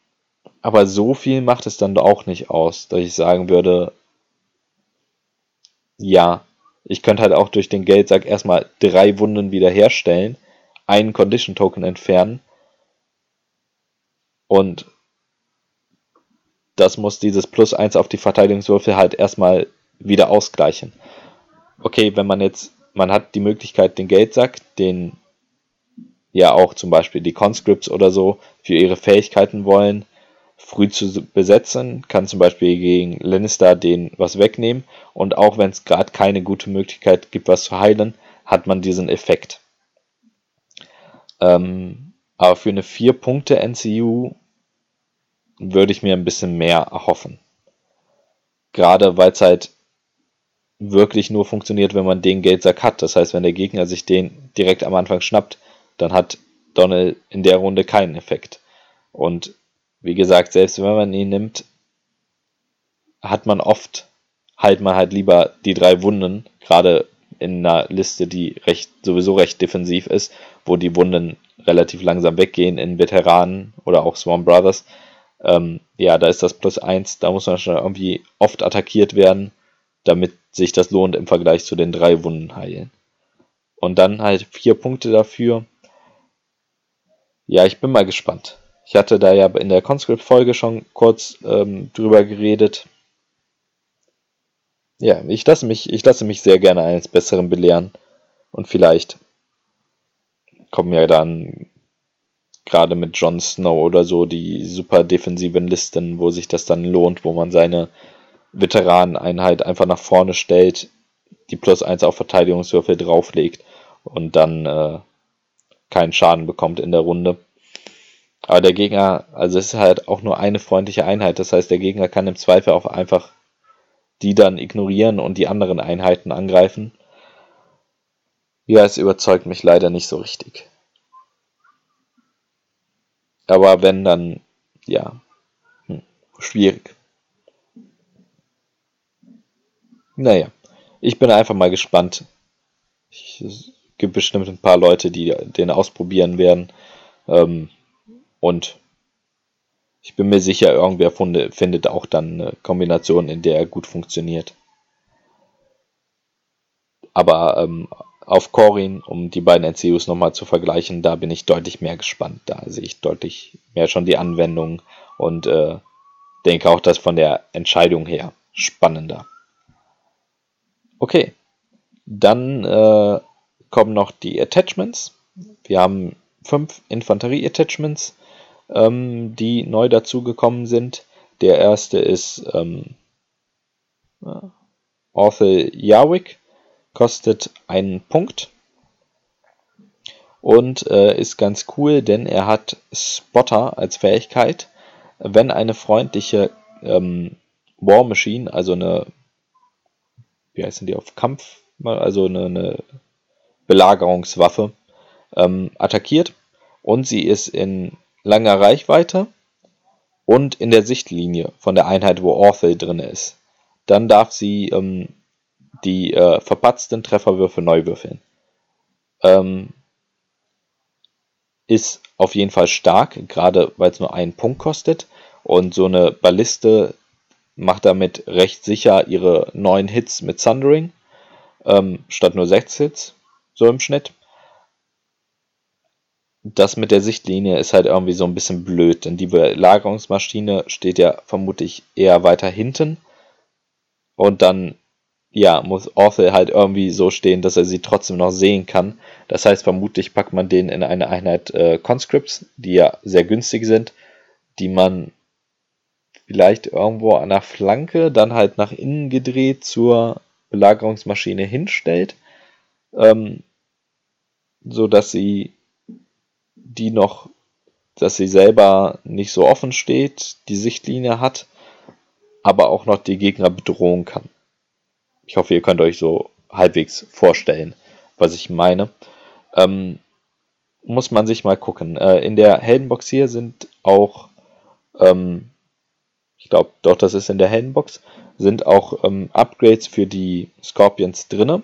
aber so viel macht es dann auch nicht aus, dass ich sagen würde, ja, ich könnte halt auch durch den Geldsack erstmal drei Wunden wiederherstellen, einen Condition Token entfernen und das muss dieses Plus 1 auf die Verteidigungswürfel halt erstmal wieder ausgleichen. Okay, wenn man jetzt, man hat die Möglichkeit, den Geldsack, den ja auch zum Beispiel die Conscripts oder so für ihre Fähigkeiten wollen, früh zu besetzen, kann zum Beispiel gegen Lannister den was wegnehmen und auch wenn es gerade keine gute Möglichkeit gibt, was zu heilen, hat man diesen Effekt. Ähm, aber für eine 4 Punkte NCU würde ich mir ein bisschen mehr erhoffen. Gerade weil es halt wirklich nur funktioniert, wenn man den Geldsack hat. Das heißt, wenn der Gegner sich den direkt am Anfang schnappt, dann hat Donald in der Runde keinen Effekt. Und wie gesagt, selbst wenn man ihn nimmt, hat man oft halt man halt lieber die drei Wunden, gerade in einer Liste, die recht, sowieso recht defensiv ist, wo die Wunden relativ langsam weggehen in Veteranen oder auch Swarm Brothers. Ähm, ja, da ist das plus eins, da muss man schon irgendwie oft attackiert werden, damit sich das lohnt im Vergleich zu den drei Wunden heilen. Und dann halt vier Punkte dafür. Ja, ich bin mal gespannt. Ich hatte da ja in der Conscript-Folge schon kurz ähm, drüber geredet. Ja, ich lasse, mich, ich lasse mich sehr gerne eines Besseren belehren. Und vielleicht kommen ja dann gerade mit Jon Snow oder so die super defensiven Listen, wo sich das dann lohnt, wo man seine Veteraneneinheit einfach nach vorne stellt, die plus 1 auf Verteidigungswürfel drauflegt und dann äh, keinen Schaden bekommt in der Runde. Aber der Gegner, also es ist halt auch nur eine freundliche Einheit, das heißt, der Gegner kann im Zweifel auch einfach die dann ignorieren und die anderen Einheiten angreifen. Ja, es überzeugt mich leider nicht so richtig. Aber wenn, dann, ja, hm, schwierig. Naja, ich bin einfach mal gespannt. Ich, gibt bestimmt ein paar Leute, die den ausprobieren werden. Ähm, und ich bin mir sicher, irgendwer funde, findet auch dann eine Kombination, in der er gut funktioniert. Aber ähm, auf Corin, um die beiden NCUs nochmal zu vergleichen, da bin ich deutlich mehr gespannt. Da sehe ich deutlich mehr schon die Anwendung und äh, denke auch, dass von der Entscheidung her spannender. Okay, dann äh, kommen noch die Attachments. Wir haben fünf Infanterie-Attachments, ähm, die neu dazugekommen sind. Der erste ist ähm, Orthel Yarwick, kostet einen Punkt und äh, ist ganz cool, denn er hat Spotter als Fähigkeit. Wenn eine freundliche ähm, War Machine, also eine wie heißen die auf Kampf, also eine, eine Belagerungswaffe, ähm, attackiert und sie ist in langer Reichweite und in der Sichtlinie von der Einheit, wo Orphel drin ist. Dann darf sie ähm, die äh, verpatzten Trefferwürfe neu würfeln. Ähm, ist auf jeden Fall stark, gerade weil es nur einen Punkt kostet. Und so eine Balliste macht damit recht sicher ihre neun Hits mit Thundering, ähm, statt nur sechs Hits, so im Schnitt. Das mit der Sichtlinie ist halt irgendwie so ein bisschen blöd, denn die Belagerungsmaschine steht ja vermutlich eher weiter hinten. Und dann, ja, muss Orthel halt irgendwie so stehen, dass er sie trotzdem noch sehen kann. Das heißt, vermutlich packt man den in eine Einheit äh, Conscripts, die ja sehr günstig sind, die man vielleicht irgendwo an der Flanke dann halt nach innen gedreht zur Belagerungsmaschine hinstellt, ähm, so dass sie die noch, dass sie selber nicht so offen steht, die Sichtlinie hat, aber auch noch die Gegner bedrohen kann. Ich hoffe, ihr könnt euch so halbwegs vorstellen, was ich meine. Ähm, muss man sich mal gucken. Äh, in der Heldenbox hier sind auch ähm, ich glaube, doch, das ist in der Heldenbox, sind auch ähm, Upgrades für die Scorpions drinne.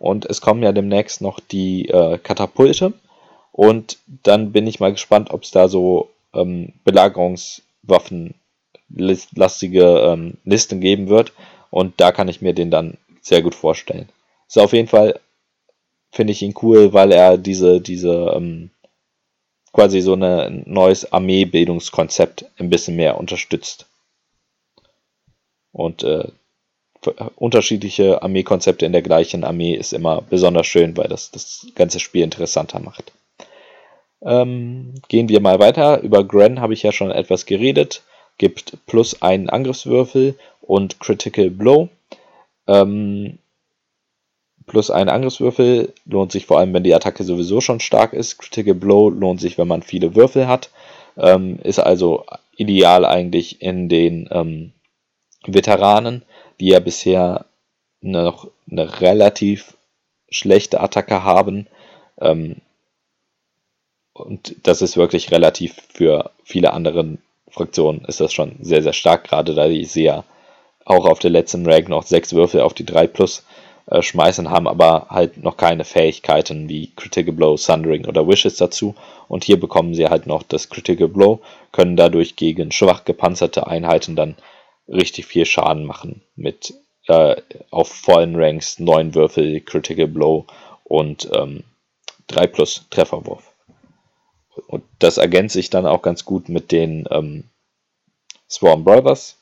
Und es kommen ja demnächst noch die äh, Katapulte. Und dann bin ich mal gespannt, ob es da so ähm, Belagerungswaffen lastige ähm, Listen geben wird. Und da kann ich mir den dann sehr gut vorstellen. So, auf jeden Fall finde ich ihn cool, weil er diese, diese ähm, quasi so ein neues Armeebildungskonzept ein bisschen mehr unterstützt. Und äh, unterschiedliche Armeekonzepte in der gleichen Armee ist immer besonders schön, weil das das ganze Spiel interessanter macht. Ähm, gehen wir mal weiter. Über Gren habe ich ja schon etwas geredet. Gibt plus einen Angriffswürfel und Critical Blow. Ähm, plus einen Angriffswürfel lohnt sich vor allem, wenn die Attacke sowieso schon stark ist. Critical Blow lohnt sich, wenn man viele Würfel hat. Ähm, ist also ideal eigentlich in den ähm, Veteranen, die ja bisher noch eine relativ schlechte Attacke haben. Ähm, und das ist wirklich relativ für viele andere Fraktionen ist das schon sehr, sehr stark, gerade da die sehr auch auf der letzten Rank noch sechs Würfel auf die 3 plus äh, schmeißen, haben aber halt noch keine Fähigkeiten wie Critical Blow, Sundering oder Wishes dazu. Und hier bekommen sie halt noch das Critical Blow, können dadurch gegen schwach gepanzerte Einheiten dann richtig viel Schaden machen mit äh, auf vollen Ranks 9 Würfel Critical Blow und ähm, 3 plus Trefferwurf. Und das ergänzt sich dann auch ganz gut mit den ähm, Swarm Brothers,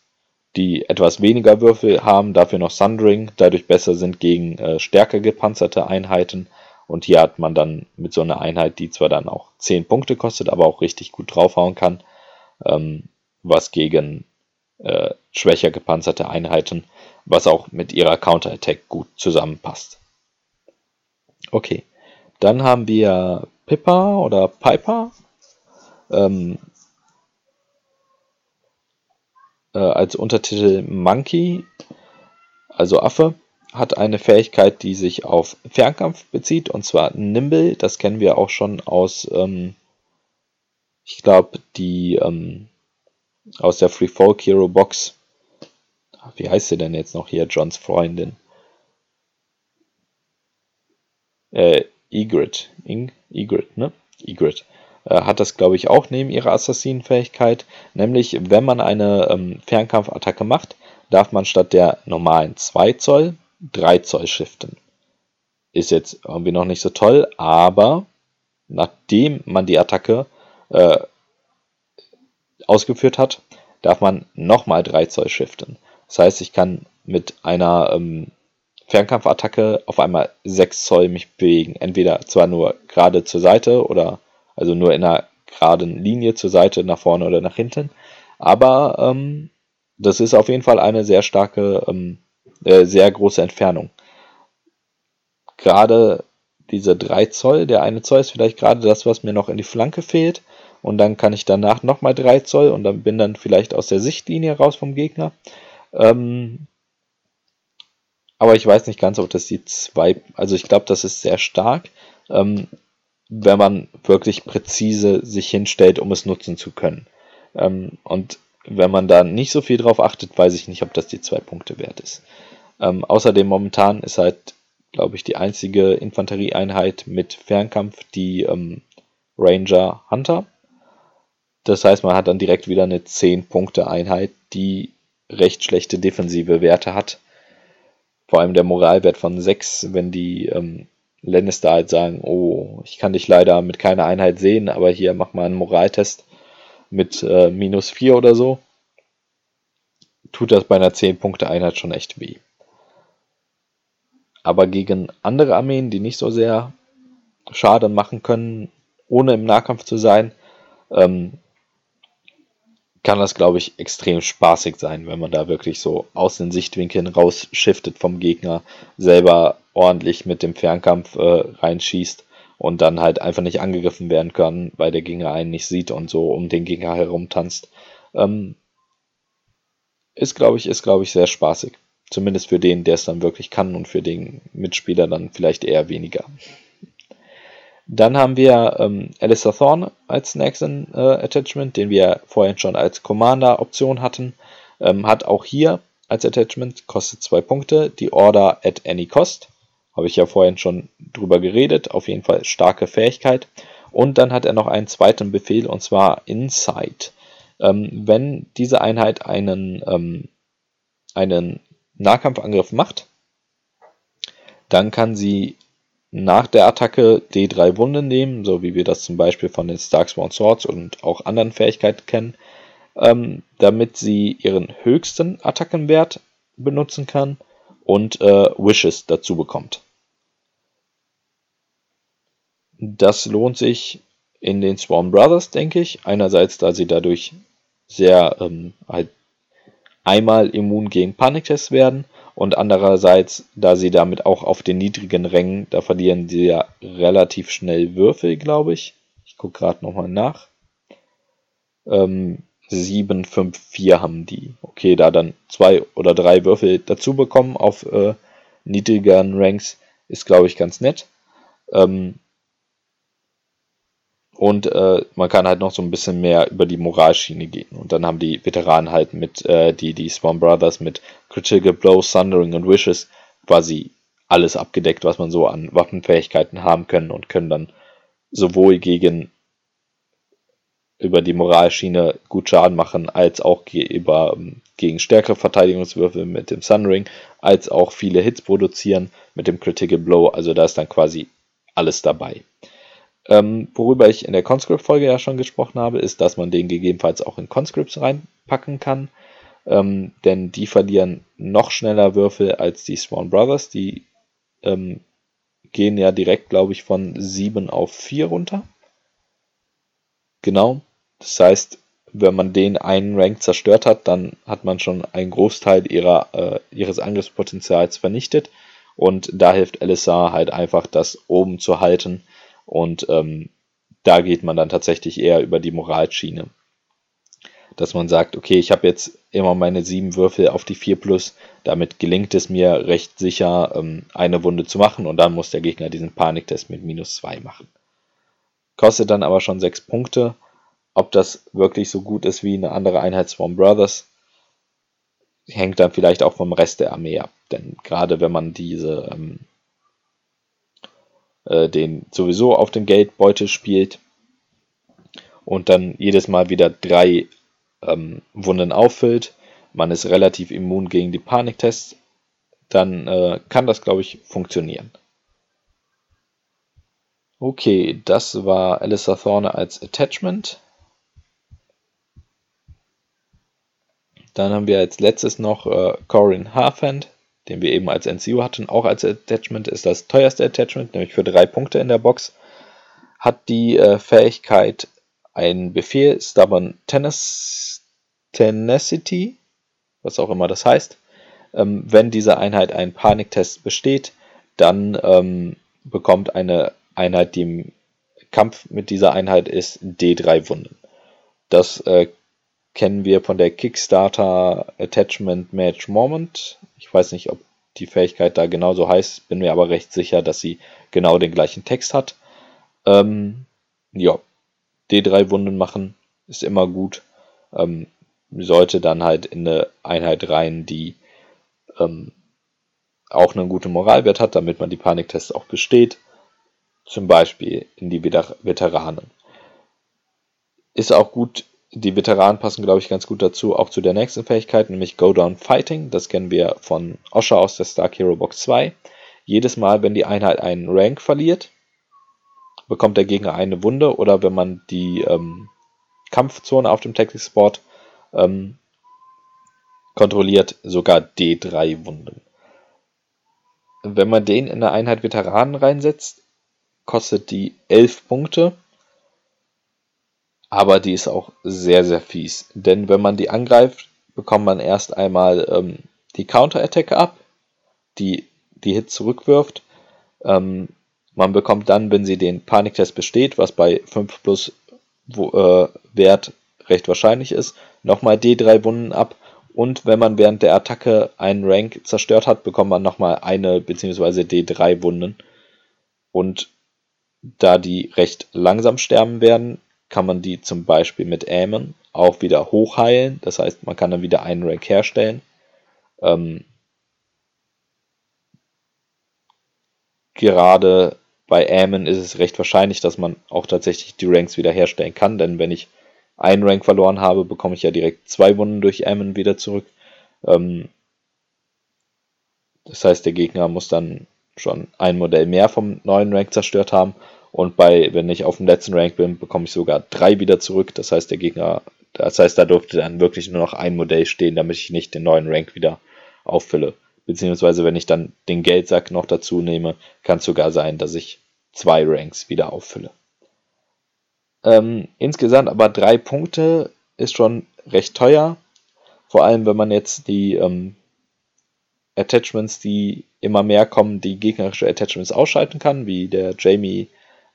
die etwas weniger Würfel haben, dafür noch Sundering, dadurch besser sind gegen äh, stärker gepanzerte Einheiten. Und hier hat man dann mit so einer Einheit, die zwar dann auch 10 Punkte kostet, aber auch richtig gut draufhauen kann, ähm, was gegen äh, schwächer gepanzerte Einheiten, was auch mit ihrer Counterattack gut zusammenpasst. Okay, dann haben wir Pippa oder Piper. Ähm, äh, als Untertitel Monkey, also Affe, hat eine Fähigkeit, die sich auf Fernkampf bezieht, und zwar Nimble. Das kennen wir auch schon aus, ähm, ich glaube, die ähm, aus der Free Folk Hero Box. Wie heißt sie denn jetzt noch hier? Johns Freundin. Äh, Egret. Egret, ne? Egret. Äh, hat das, glaube ich, auch neben ihrer Assassinenfähigkeit. Nämlich, wenn man eine ähm, Fernkampfattacke macht, darf man statt der normalen 2 Zoll 3 Zoll shiften. Ist jetzt irgendwie noch nicht so toll, aber nachdem man die Attacke äh, ausgeführt hat, darf man nochmal 3 Zoll shiften. Das heißt, ich kann mit einer ähm, Fernkampfattacke auf einmal 6 Zoll mich bewegen. Entweder zwar nur gerade zur Seite oder also nur in einer geraden Linie zur Seite, nach vorne oder nach hinten. Aber ähm, das ist auf jeden Fall eine sehr starke, ähm, äh, sehr große Entfernung. Gerade diese 3 Zoll, der eine Zoll ist vielleicht gerade das, was mir noch in die Flanke fehlt. Und dann kann ich danach nochmal 3 Zoll und dann bin dann vielleicht aus der Sichtlinie raus vom Gegner. Ähm, aber ich weiß nicht ganz, ob das die zwei, also ich glaube, das ist sehr stark. Ähm, wenn man wirklich präzise sich hinstellt, um es nutzen zu können. Ähm, und wenn man da nicht so viel drauf achtet, weiß ich nicht, ob das die zwei Punkte wert ist. Ähm, außerdem momentan ist halt, glaube ich, die einzige Infanterieeinheit mit Fernkampf die ähm, Ranger Hunter. Das heißt, man hat dann direkt wieder eine 10-Punkte-Einheit, die recht schlechte defensive Werte hat. Vor allem der Moralwert von 6, wenn die ähm, Lannister halt sagen, oh, ich kann dich leider mit keiner Einheit sehen, aber hier mach mal einen Moraltest mit äh, minus 4 oder so, tut das bei einer 10-Punkte-Einheit schon echt weh. Aber gegen andere Armeen, die nicht so sehr Schaden machen können, ohne im Nahkampf zu sein, ähm, kann das, glaube ich, extrem spaßig sein, wenn man da wirklich so aus den Sichtwinkeln rausschiftet vom Gegner, selber ordentlich mit dem Fernkampf äh, reinschießt und dann halt einfach nicht angegriffen werden kann, weil der Gegner einen nicht sieht und so um den Gegner herumtanzt. Ähm, ist, glaube ich, ist, glaube ich, sehr spaßig. Zumindest für den, der es dann wirklich kann und für den Mitspieler dann vielleicht eher weniger. Dann haben wir ähm, Alistair Thorne als nächsten äh, Attachment, den wir vorhin schon als Commander-Option hatten. Ähm, hat auch hier als Attachment, kostet zwei Punkte, die Order at any cost. Habe ich ja vorhin schon drüber geredet. Auf jeden Fall starke Fähigkeit. Und dann hat er noch einen zweiten Befehl und zwar Insight. Ähm, wenn diese Einheit einen, ähm, einen Nahkampfangriff macht, dann kann sie nach der Attacke D3 Wunden nehmen, so wie wir das zum Beispiel von den Starksworn Swords und auch anderen Fähigkeiten kennen, ähm, damit sie ihren höchsten Attackenwert benutzen kann und äh, Wishes dazu bekommt. Das lohnt sich in den Swarm Brothers, denke ich. Einerseits, da sie dadurch sehr ähm, halt einmal immun gegen Paniktests werden und andererseits, da sie damit auch auf den niedrigen Rängen, da verlieren sie ja relativ schnell Würfel, glaube ich. Ich gucke gerade nochmal nach. Ähm, 7, 5, 4 haben die. Okay, da dann zwei oder drei Würfel dazu bekommen auf äh, niedrigeren Ranks, ist, glaube ich, ganz nett. Ähm, und äh, man kann halt noch so ein bisschen mehr über die Moralschiene gehen. Und dann haben die Veteranen halt mit, äh, die, die Swan Brothers mit Critical Blow, Thundering und Wishes quasi alles abgedeckt, was man so an Waffenfähigkeiten haben können und können dann sowohl gegen über die Moralschiene gut Schaden machen, als auch über, ähm, gegen stärkere Verteidigungswürfe mit dem Sunring, als auch viele Hits produzieren mit dem Critical Blow. Also da ist dann quasi alles dabei. Ähm, worüber ich in der Conscript-Folge ja schon gesprochen habe, ist, dass man den gegebenenfalls auch in Conscripts reinpacken kann. Ähm, denn die verlieren noch schneller Würfel als die Swan Brothers. Die ähm, gehen ja direkt, glaube ich, von 7 auf 4 runter. Genau. Das heißt, wenn man den einen Rank zerstört hat, dann hat man schon einen Großteil ihrer, äh, ihres Angriffspotenzials vernichtet. Und da hilft LSA halt einfach, das oben zu halten. Und ähm, da geht man dann tatsächlich eher über die Moralschiene. Dass man sagt, okay, ich habe jetzt immer meine sieben Würfel auf die 4 plus. Damit gelingt es mir recht sicher, ähm, eine Wunde zu machen. Und dann muss der Gegner diesen Paniktest mit minus 2 machen. Kostet dann aber schon 6 Punkte ob das wirklich so gut ist wie eine andere Einheit Swarm Brothers, hängt dann vielleicht auch vom Rest der Armee ab. Denn gerade wenn man diese ähm, äh, den sowieso auf dem Geldbeutel spielt und dann jedes Mal wieder drei ähm, Wunden auffüllt, man ist relativ immun gegen die Paniktests, dann äh, kann das, glaube ich, funktionieren. Okay, das war Alistair Thorne als Attachment. Dann haben wir als letztes noch äh, Corin Harfand, den wir eben als NCU hatten. Auch als Attachment ist das teuerste Attachment, nämlich für drei Punkte in der Box. Hat die äh, Fähigkeit, einen Befehl Stubborn Tenacity, was auch immer das heißt. Ähm, wenn diese Einheit einen Paniktest besteht, dann ähm, bekommt eine Einheit, die im Kampf mit dieser Einheit ist, D3 Wunden. Das äh, kennen wir von der Kickstarter Attachment Match Moment. Ich weiß nicht, ob die Fähigkeit da genauso heißt, bin mir aber recht sicher, dass sie genau den gleichen Text hat. Ähm, ja, D3 Wunden machen ist immer gut. Ähm, sollte dann halt in eine Einheit rein, die ähm, auch einen guten Moralwert hat, damit man die Paniktests auch besteht. Zum Beispiel in die Veteranen. Ist auch gut die Veteranen passen, glaube ich, ganz gut dazu, auch zu der nächsten Fähigkeit, nämlich Go Down Fighting. Das kennen wir von Osha aus der Stark Hero Box 2. Jedes Mal, wenn die Einheit einen Rank verliert, bekommt der Gegner eine Wunde oder wenn man die ähm, Kampfzone auf dem Tactics Sport ähm, kontrolliert, sogar D3 Wunden. Wenn man den in eine Einheit Veteranen reinsetzt, kostet die 11 Punkte aber die ist auch sehr, sehr fies. Denn wenn man die angreift, bekommt man erst einmal ähm, die Counter-Attack ab, die die Hits zurückwirft. Ähm, man bekommt dann, wenn sie den Paniktest besteht, was bei 5 plus wo, äh, Wert recht wahrscheinlich ist, nochmal D3 Wunden ab. Und wenn man während der Attacke einen Rank zerstört hat, bekommt man nochmal eine bzw. D3 Wunden. Und da die recht langsam sterben werden, kann man die zum Beispiel mit Aemon auch wieder hochheilen. Das heißt, man kann dann wieder einen Rank herstellen. Ähm, gerade bei Aemon ist es recht wahrscheinlich, dass man auch tatsächlich die Ranks wieder herstellen kann, denn wenn ich einen Rank verloren habe, bekomme ich ja direkt zwei Wunden durch Aemon wieder zurück. Ähm, das heißt, der Gegner muss dann schon ein Modell mehr vom neuen Rank zerstört haben und bei, wenn ich auf dem letzten Rank bin, bekomme ich sogar drei wieder zurück. Das heißt, der Gegner, das heißt, da durfte dann wirklich nur noch ein Modell stehen, damit ich nicht den neuen Rank wieder auffülle. Beziehungsweise, wenn ich dann den Geldsack noch dazu nehme, kann es sogar sein, dass ich zwei Ranks wieder auffülle. Ähm, insgesamt aber drei Punkte ist schon recht teuer. Vor allem, wenn man jetzt die ähm, Attachments, die immer mehr kommen, die gegnerische Attachments ausschalten kann, wie der Jamie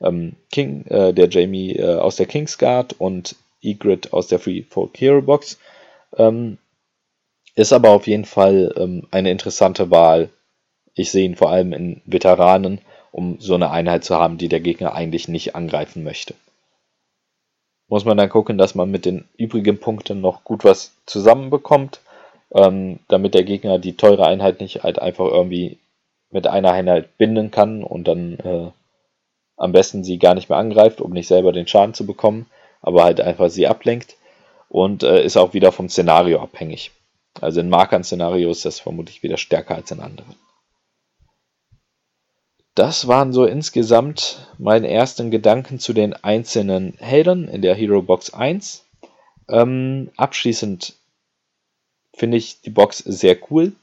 ähm, King, äh, der Jamie äh, aus der Kingsguard und Egrid aus der Free Folk Hero Box. Ähm, ist aber auf jeden Fall ähm, eine interessante Wahl. Ich sehe ihn vor allem in Veteranen, um so eine Einheit zu haben, die der Gegner eigentlich nicht angreifen möchte. Muss man dann gucken, dass man mit den übrigen Punkten noch gut was zusammenbekommt, ähm, damit der Gegner die teure Einheit nicht halt einfach irgendwie mit einer Einheit binden kann und dann äh, am besten sie gar nicht mehr angreift, um nicht selber den Schaden zu bekommen, aber halt einfach sie ablenkt und äh, ist auch wieder vom Szenario abhängig. Also in Markern-Szenarios ist das vermutlich wieder stärker als in anderen. Das waren so insgesamt meine ersten Gedanken zu den einzelnen Helden in der Hero Box 1. Ähm, abschließend finde ich die Box sehr cool.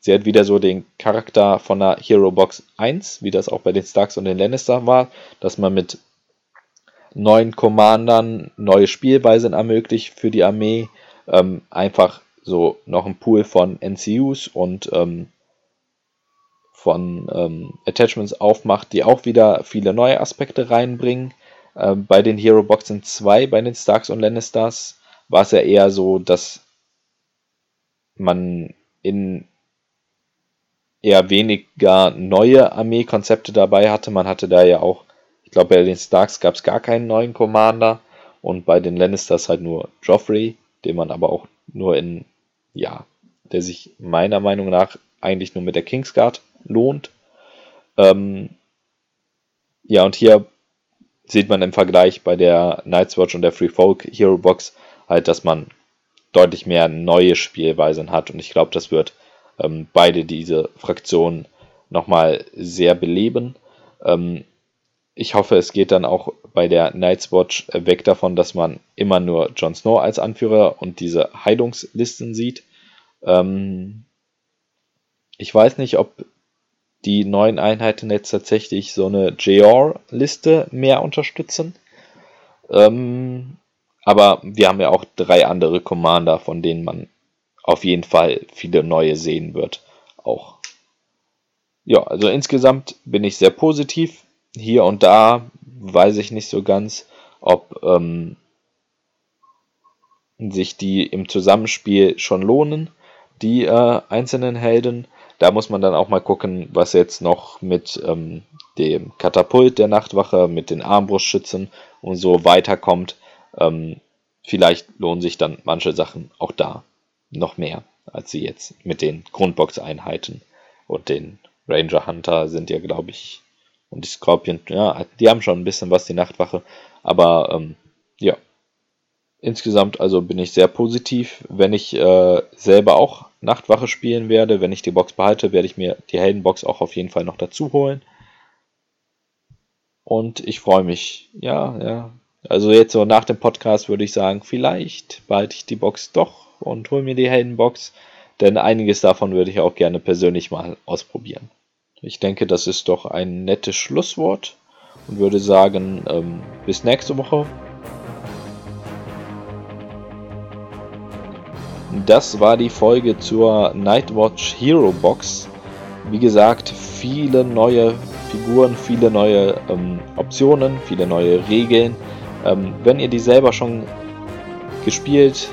Sie hat wieder so den Charakter von einer Hero Box 1, wie das auch bei den Starks und den Lannister war, dass man mit neuen Commandern neue Spielweisen ermöglicht für die Armee, ähm, einfach so noch ein Pool von NCUs und ähm, von ähm, Attachments aufmacht, die auch wieder viele neue Aspekte reinbringen. Ähm, bei den Hero Boxen 2, bei den Starks und Lannisters, war es ja eher so, dass man in eher weniger neue Armeekonzepte dabei hatte. Man hatte da ja auch, ich glaube, bei den Starks gab es gar keinen neuen Commander und bei den Lannisters halt nur Joffrey, den man aber auch nur in, ja, der sich meiner Meinung nach eigentlich nur mit der Kingsguard lohnt. Ähm, ja, und hier sieht man im Vergleich bei der Night's Watch und der Free Folk Hero Box halt, dass man deutlich mehr neue Spielweisen hat. Und ich glaube, das wird ähm, beide diese Fraktionen nochmal sehr beleben. Ähm, ich hoffe, es geht dann auch bei der Night's Watch weg davon, dass man immer nur Jon Snow als Anführer und diese Heilungslisten sieht. Ähm, ich weiß nicht, ob die neuen Einheiten jetzt tatsächlich so eine JR-Liste mehr unterstützen. Ähm, aber wir haben ja auch drei andere Commander, von denen man auf jeden Fall viele neue sehen wird. Auch. Ja, also insgesamt bin ich sehr positiv. Hier und da weiß ich nicht so ganz, ob ähm, sich die im Zusammenspiel schon lohnen, die äh, einzelnen Helden. Da muss man dann auch mal gucken, was jetzt noch mit ähm, dem Katapult der Nachtwache, mit den Armbrustschützen und so weiterkommt. Ähm, vielleicht lohnen sich dann manche Sachen auch da noch mehr, als sie jetzt mit den Grundbox-Einheiten und den Ranger Hunter sind ja, glaube ich, und die Scorpion, ja, die haben schon ein bisschen was, die Nachtwache, aber ähm, ja, Insgesamt also bin ich sehr positiv. Wenn ich äh, selber auch Nachtwache spielen werde, wenn ich die Box behalte, werde ich mir die Heldenbox auch auf jeden Fall noch dazu holen. Und ich freue mich. Ja, ja. Also jetzt so nach dem Podcast würde ich sagen, vielleicht behalte ich die Box doch und hole mir die Heldenbox. Denn einiges davon würde ich auch gerne persönlich mal ausprobieren. Ich denke, das ist doch ein nettes Schlusswort und würde sagen, ähm, bis nächste Woche. Das war die Folge zur Nightwatch Hero Box. Wie gesagt, viele neue Figuren, viele neue ähm, Optionen, viele neue Regeln. Ähm, wenn ihr die selber schon gespielt,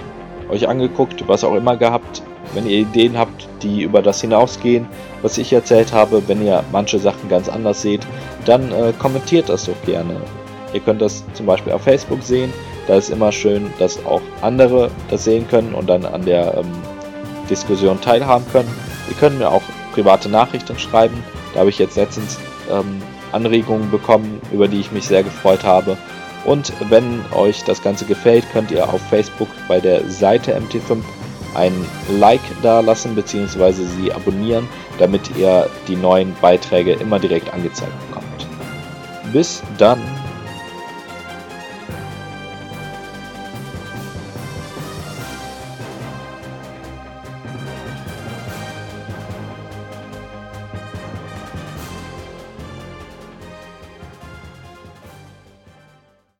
euch angeguckt, was auch immer gehabt, wenn ihr Ideen habt, die über das hinausgehen, was ich erzählt habe, wenn ihr manche Sachen ganz anders seht, dann äh, kommentiert das doch gerne. Ihr könnt das zum Beispiel auf Facebook sehen. Da ist immer schön, dass auch andere das sehen können und dann an der ähm, Diskussion teilhaben können. Ihr könnt mir auch private Nachrichten schreiben. Da habe ich jetzt letztens ähm, Anregungen bekommen, über die ich mich sehr gefreut habe. Und wenn euch das Ganze gefällt, könnt ihr auf Facebook bei der Seite MT5 ein Like da lassen bzw. sie abonnieren, damit ihr die neuen Beiträge immer direkt angezeigt bekommt. Bis dann!